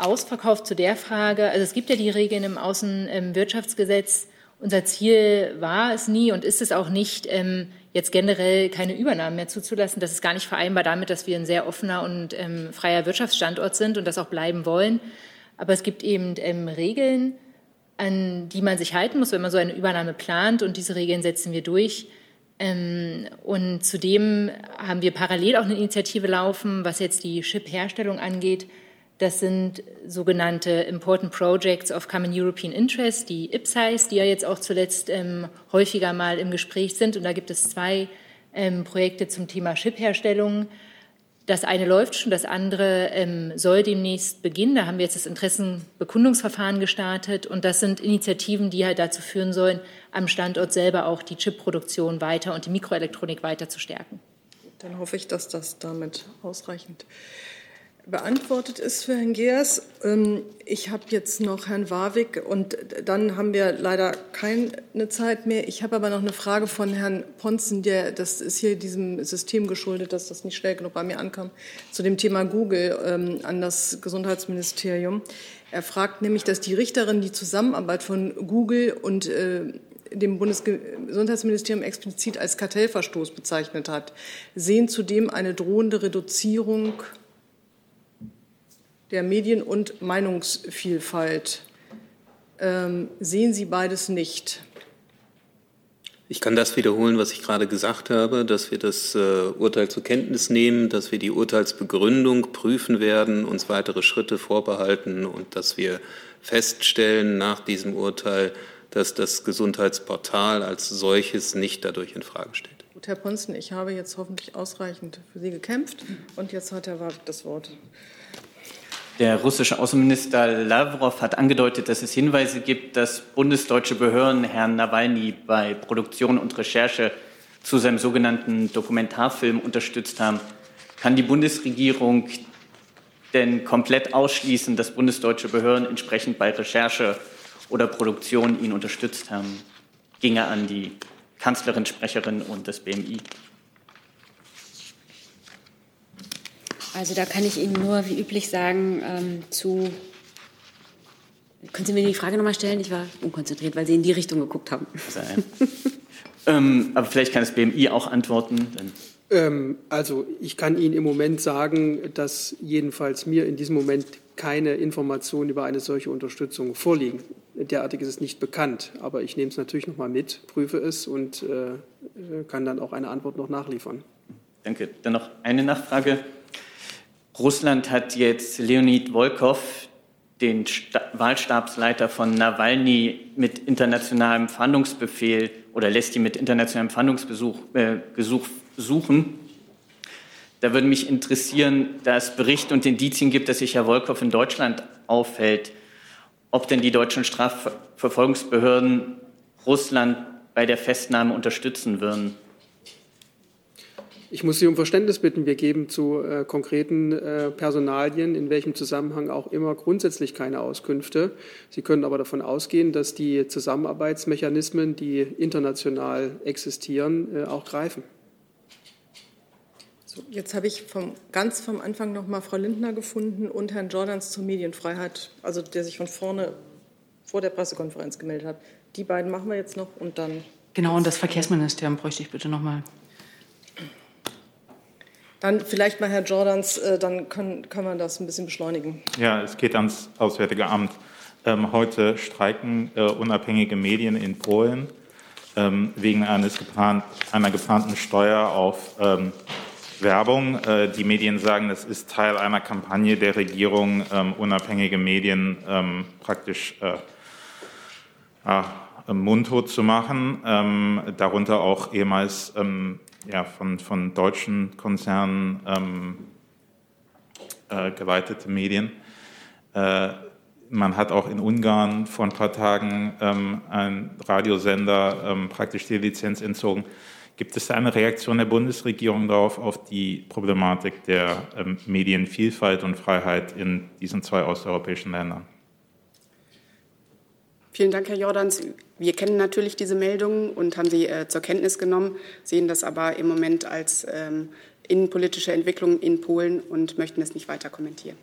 Ausverkauf zu der Frage, also es gibt ja die Regeln im Außenwirtschaftsgesetz. Unser Ziel war es nie und ist es auch nicht, ähm, jetzt generell keine Übernahmen mehr zuzulassen. Das ist gar nicht vereinbar damit, dass wir ein sehr offener und ähm, freier Wirtschaftsstandort sind und das auch bleiben wollen. Aber es gibt eben ähm, Regeln, an die man sich halten muss, wenn man so eine Übernahme plant. Und diese Regeln setzen wir durch. und zudem haben wir parallel auch eine Initiative laufen, was jetzt die Chip-Herstellung angeht das sind sogenannte Important Projects of Common European Interest, die IPSIS, die ja jetzt auch zuletzt ähm, häufiger mal im Gespräch sind. Und da gibt es zwei ähm, Projekte zum Thema Chipherstellung. Das eine läuft schon, das andere ähm, soll demnächst beginnen. Da haben wir jetzt das Interessenbekundungsverfahren gestartet. Und das sind Initiativen, die halt dazu führen sollen, am Standort selber auch die Chipproduktion weiter und die Mikroelektronik weiter zu stärken. Dann hoffe ich, dass das damit ausreichend beantwortet ist für Herrn Geers. Ähm, ich habe jetzt noch Herrn Warwick und dann haben wir leider keine Zeit mehr. Ich habe aber noch eine Frage von Herrn Ponzen, der, das ist hier diesem System geschuldet, dass das nicht schnell genug bei mir ankam, zu dem Thema Google ähm, an das Gesundheitsministerium. Er fragt nämlich, dass die Richterin die Zusammenarbeit von Google und äh, dem Bundesgesundheitsministerium explizit als Kartellverstoß bezeichnet hat. Sehen zudem eine drohende Reduzierung der Medien- und Meinungsvielfalt. Ähm, sehen Sie beides nicht? Ich kann das wiederholen, was ich gerade gesagt habe, dass wir das äh, Urteil zur Kenntnis nehmen, dass wir die Urteilsbegründung prüfen werden, uns weitere Schritte vorbehalten und dass wir feststellen nach diesem Urteil, dass das Gesundheitsportal als solches nicht dadurch in Frage steht. Gut, Herr Ponzen, ich habe jetzt hoffentlich ausreichend für Sie gekämpft und jetzt hat Herr Wagner das Wort. Der russische Außenminister Lavrov hat angedeutet, dass es Hinweise gibt, dass bundesdeutsche Behörden Herrn Nawalny bei Produktion und Recherche zu seinem sogenannten Dokumentarfilm unterstützt haben. Kann die Bundesregierung denn komplett ausschließen, dass bundesdeutsche Behörden entsprechend bei Recherche oder Produktion ihn unterstützt haben? Ginge an die Kanzlerin, Sprecherin und das BMI. Also da kann ich Ihnen nur wie üblich sagen, ähm, zu. Können Sie mir die Frage nochmal stellen? Ich war unkonzentriert, weil Sie in die Richtung geguckt haben. Ähm, aber vielleicht kann das BMI auch antworten. Ähm, also ich kann Ihnen im Moment sagen, dass jedenfalls mir in diesem Moment keine Informationen über eine solche Unterstützung vorliegen. Derartig ist es nicht bekannt, aber ich nehme es natürlich noch mal mit, prüfe es und äh, kann dann auch eine Antwort noch nachliefern. Danke. Dann noch eine Nachfrage. Russland hat jetzt Leonid Volkov, den Sta Wahlstabsleiter von Nawalny, mit internationalem Fahndungsbefehl oder lässt ihn mit internationalem Fahndungsbesuch äh, suchen. Da würde mich interessieren, da es Berichte und Indizien gibt, dass sich Herr Volkov in Deutschland aufhält, ob denn die deutschen Strafverfolgungsbehörden Russland bei der Festnahme unterstützen würden. Ich muss Sie um Verständnis bitten. Wir geben zu äh, konkreten äh, Personalien, in welchem Zusammenhang auch immer, grundsätzlich keine Auskünfte. Sie können aber davon ausgehen, dass die Zusammenarbeitsmechanismen, die international existieren, äh, auch greifen. So, jetzt habe ich vom, ganz vom Anfang noch mal Frau Lindner gefunden und Herrn Jordans zur Medienfreiheit, also der sich von vorne vor der Pressekonferenz gemeldet hat. Die beiden machen wir jetzt noch und dann. Genau, und das Verkehrsministerium bräuchte ich bitte noch mal. Dann vielleicht mal Herr Jordans, äh, dann können, kann man das ein bisschen beschleunigen. Ja, es geht ans Auswärtige Amt. Ähm, heute streiken äh, unabhängige Medien in Polen ähm, wegen eines geplant, einer geplanten Steuer auf ähm, Werbung. Äh, die Medien sagen, das ist Teil einer Kampagne der Regierung, ähm, unabhängige Medien ähm, praktisch äh, äh, mundtot zu machen, ähm, darunter auch ehemals ja, von, von deutschen Konzernen ähm, äh, geleitete Medien. Äh, man hat auch in Ungarn vor ein paar Tagen ähm, einen Radiosender praktisch die Lizenz entzogen. Gibt es da eine Reaktion der Bundesregierung darauf, auf die Problematik der ähm, Medienvielfalt und Freiheit in diesen zwei osteuropäischen Ländern? Vielen Dank, Herr Jordans. Wir kennen natürlich diese Meldungen und haben sie äh, zur Kenntnis genommen, sehen das aber im Moment als ähm, innenpolitische Entwicklung in Polen und möchten es nicht weiter kommentieren.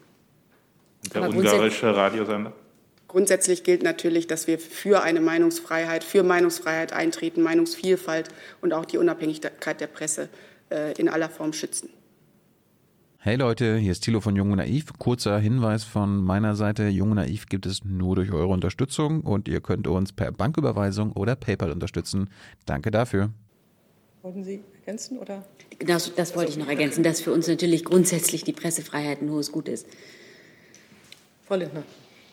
Der aber ungarische Radiosender? Grundsätzlich gilt natürlich, dass wir für eine Meinungsfreiheit, für Meinungsfreiheit eintreten, Meinungsvielfalt und auch die Unabhängigkeit der Presse äh, in aller Form schützen. Hey Leute, hier ist Thilo von Jung und Naiv. Kurzer Hinweis von meiner Seite. Jung und Naiv gibt es nur durch eure Unterstützung und ihr könnt uns per Banküberweisung oder PayPal unterstützen. Danke dafür. Wollten Sie ergänzen oder? Das, das wollte ich noch ergänzen, dass für uns natürlich grundsätzlich die Pressefreiheit ein hohes Gut ist. Frau Lindner.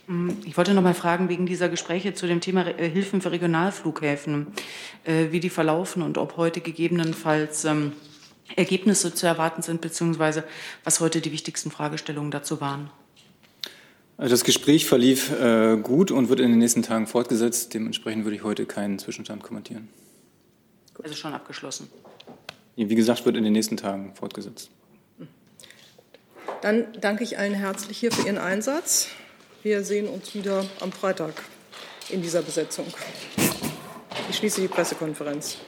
Mm, ich wollte noch mal fragen wegen dieser Gespräche zu dem Thema äh, Hilfen für Regionalflughäfen, äh, wie die verlaufen und ob heute gegebenenfalls ähm, Ergebnisse zu erwarten sind, beziehungsweise was heute die wichtigsten Fragestellungen dazu waren. Also das Gespräch verlief äh, gut und wird in den nächsten Tagen fortgesetzt. Dementsprechend würde ich heute keinen Zwischenstand kommentieren. Also schon abgeschlossen. Wie gesagt, wird in den nächsten Tagen fortgesetzt. Dann danke ich allen herzlich hier für Ihren Einsatz. Wir sehen uns wieder am Freitag in dieser Besetzung. Ich schließe die Pressekonferenz.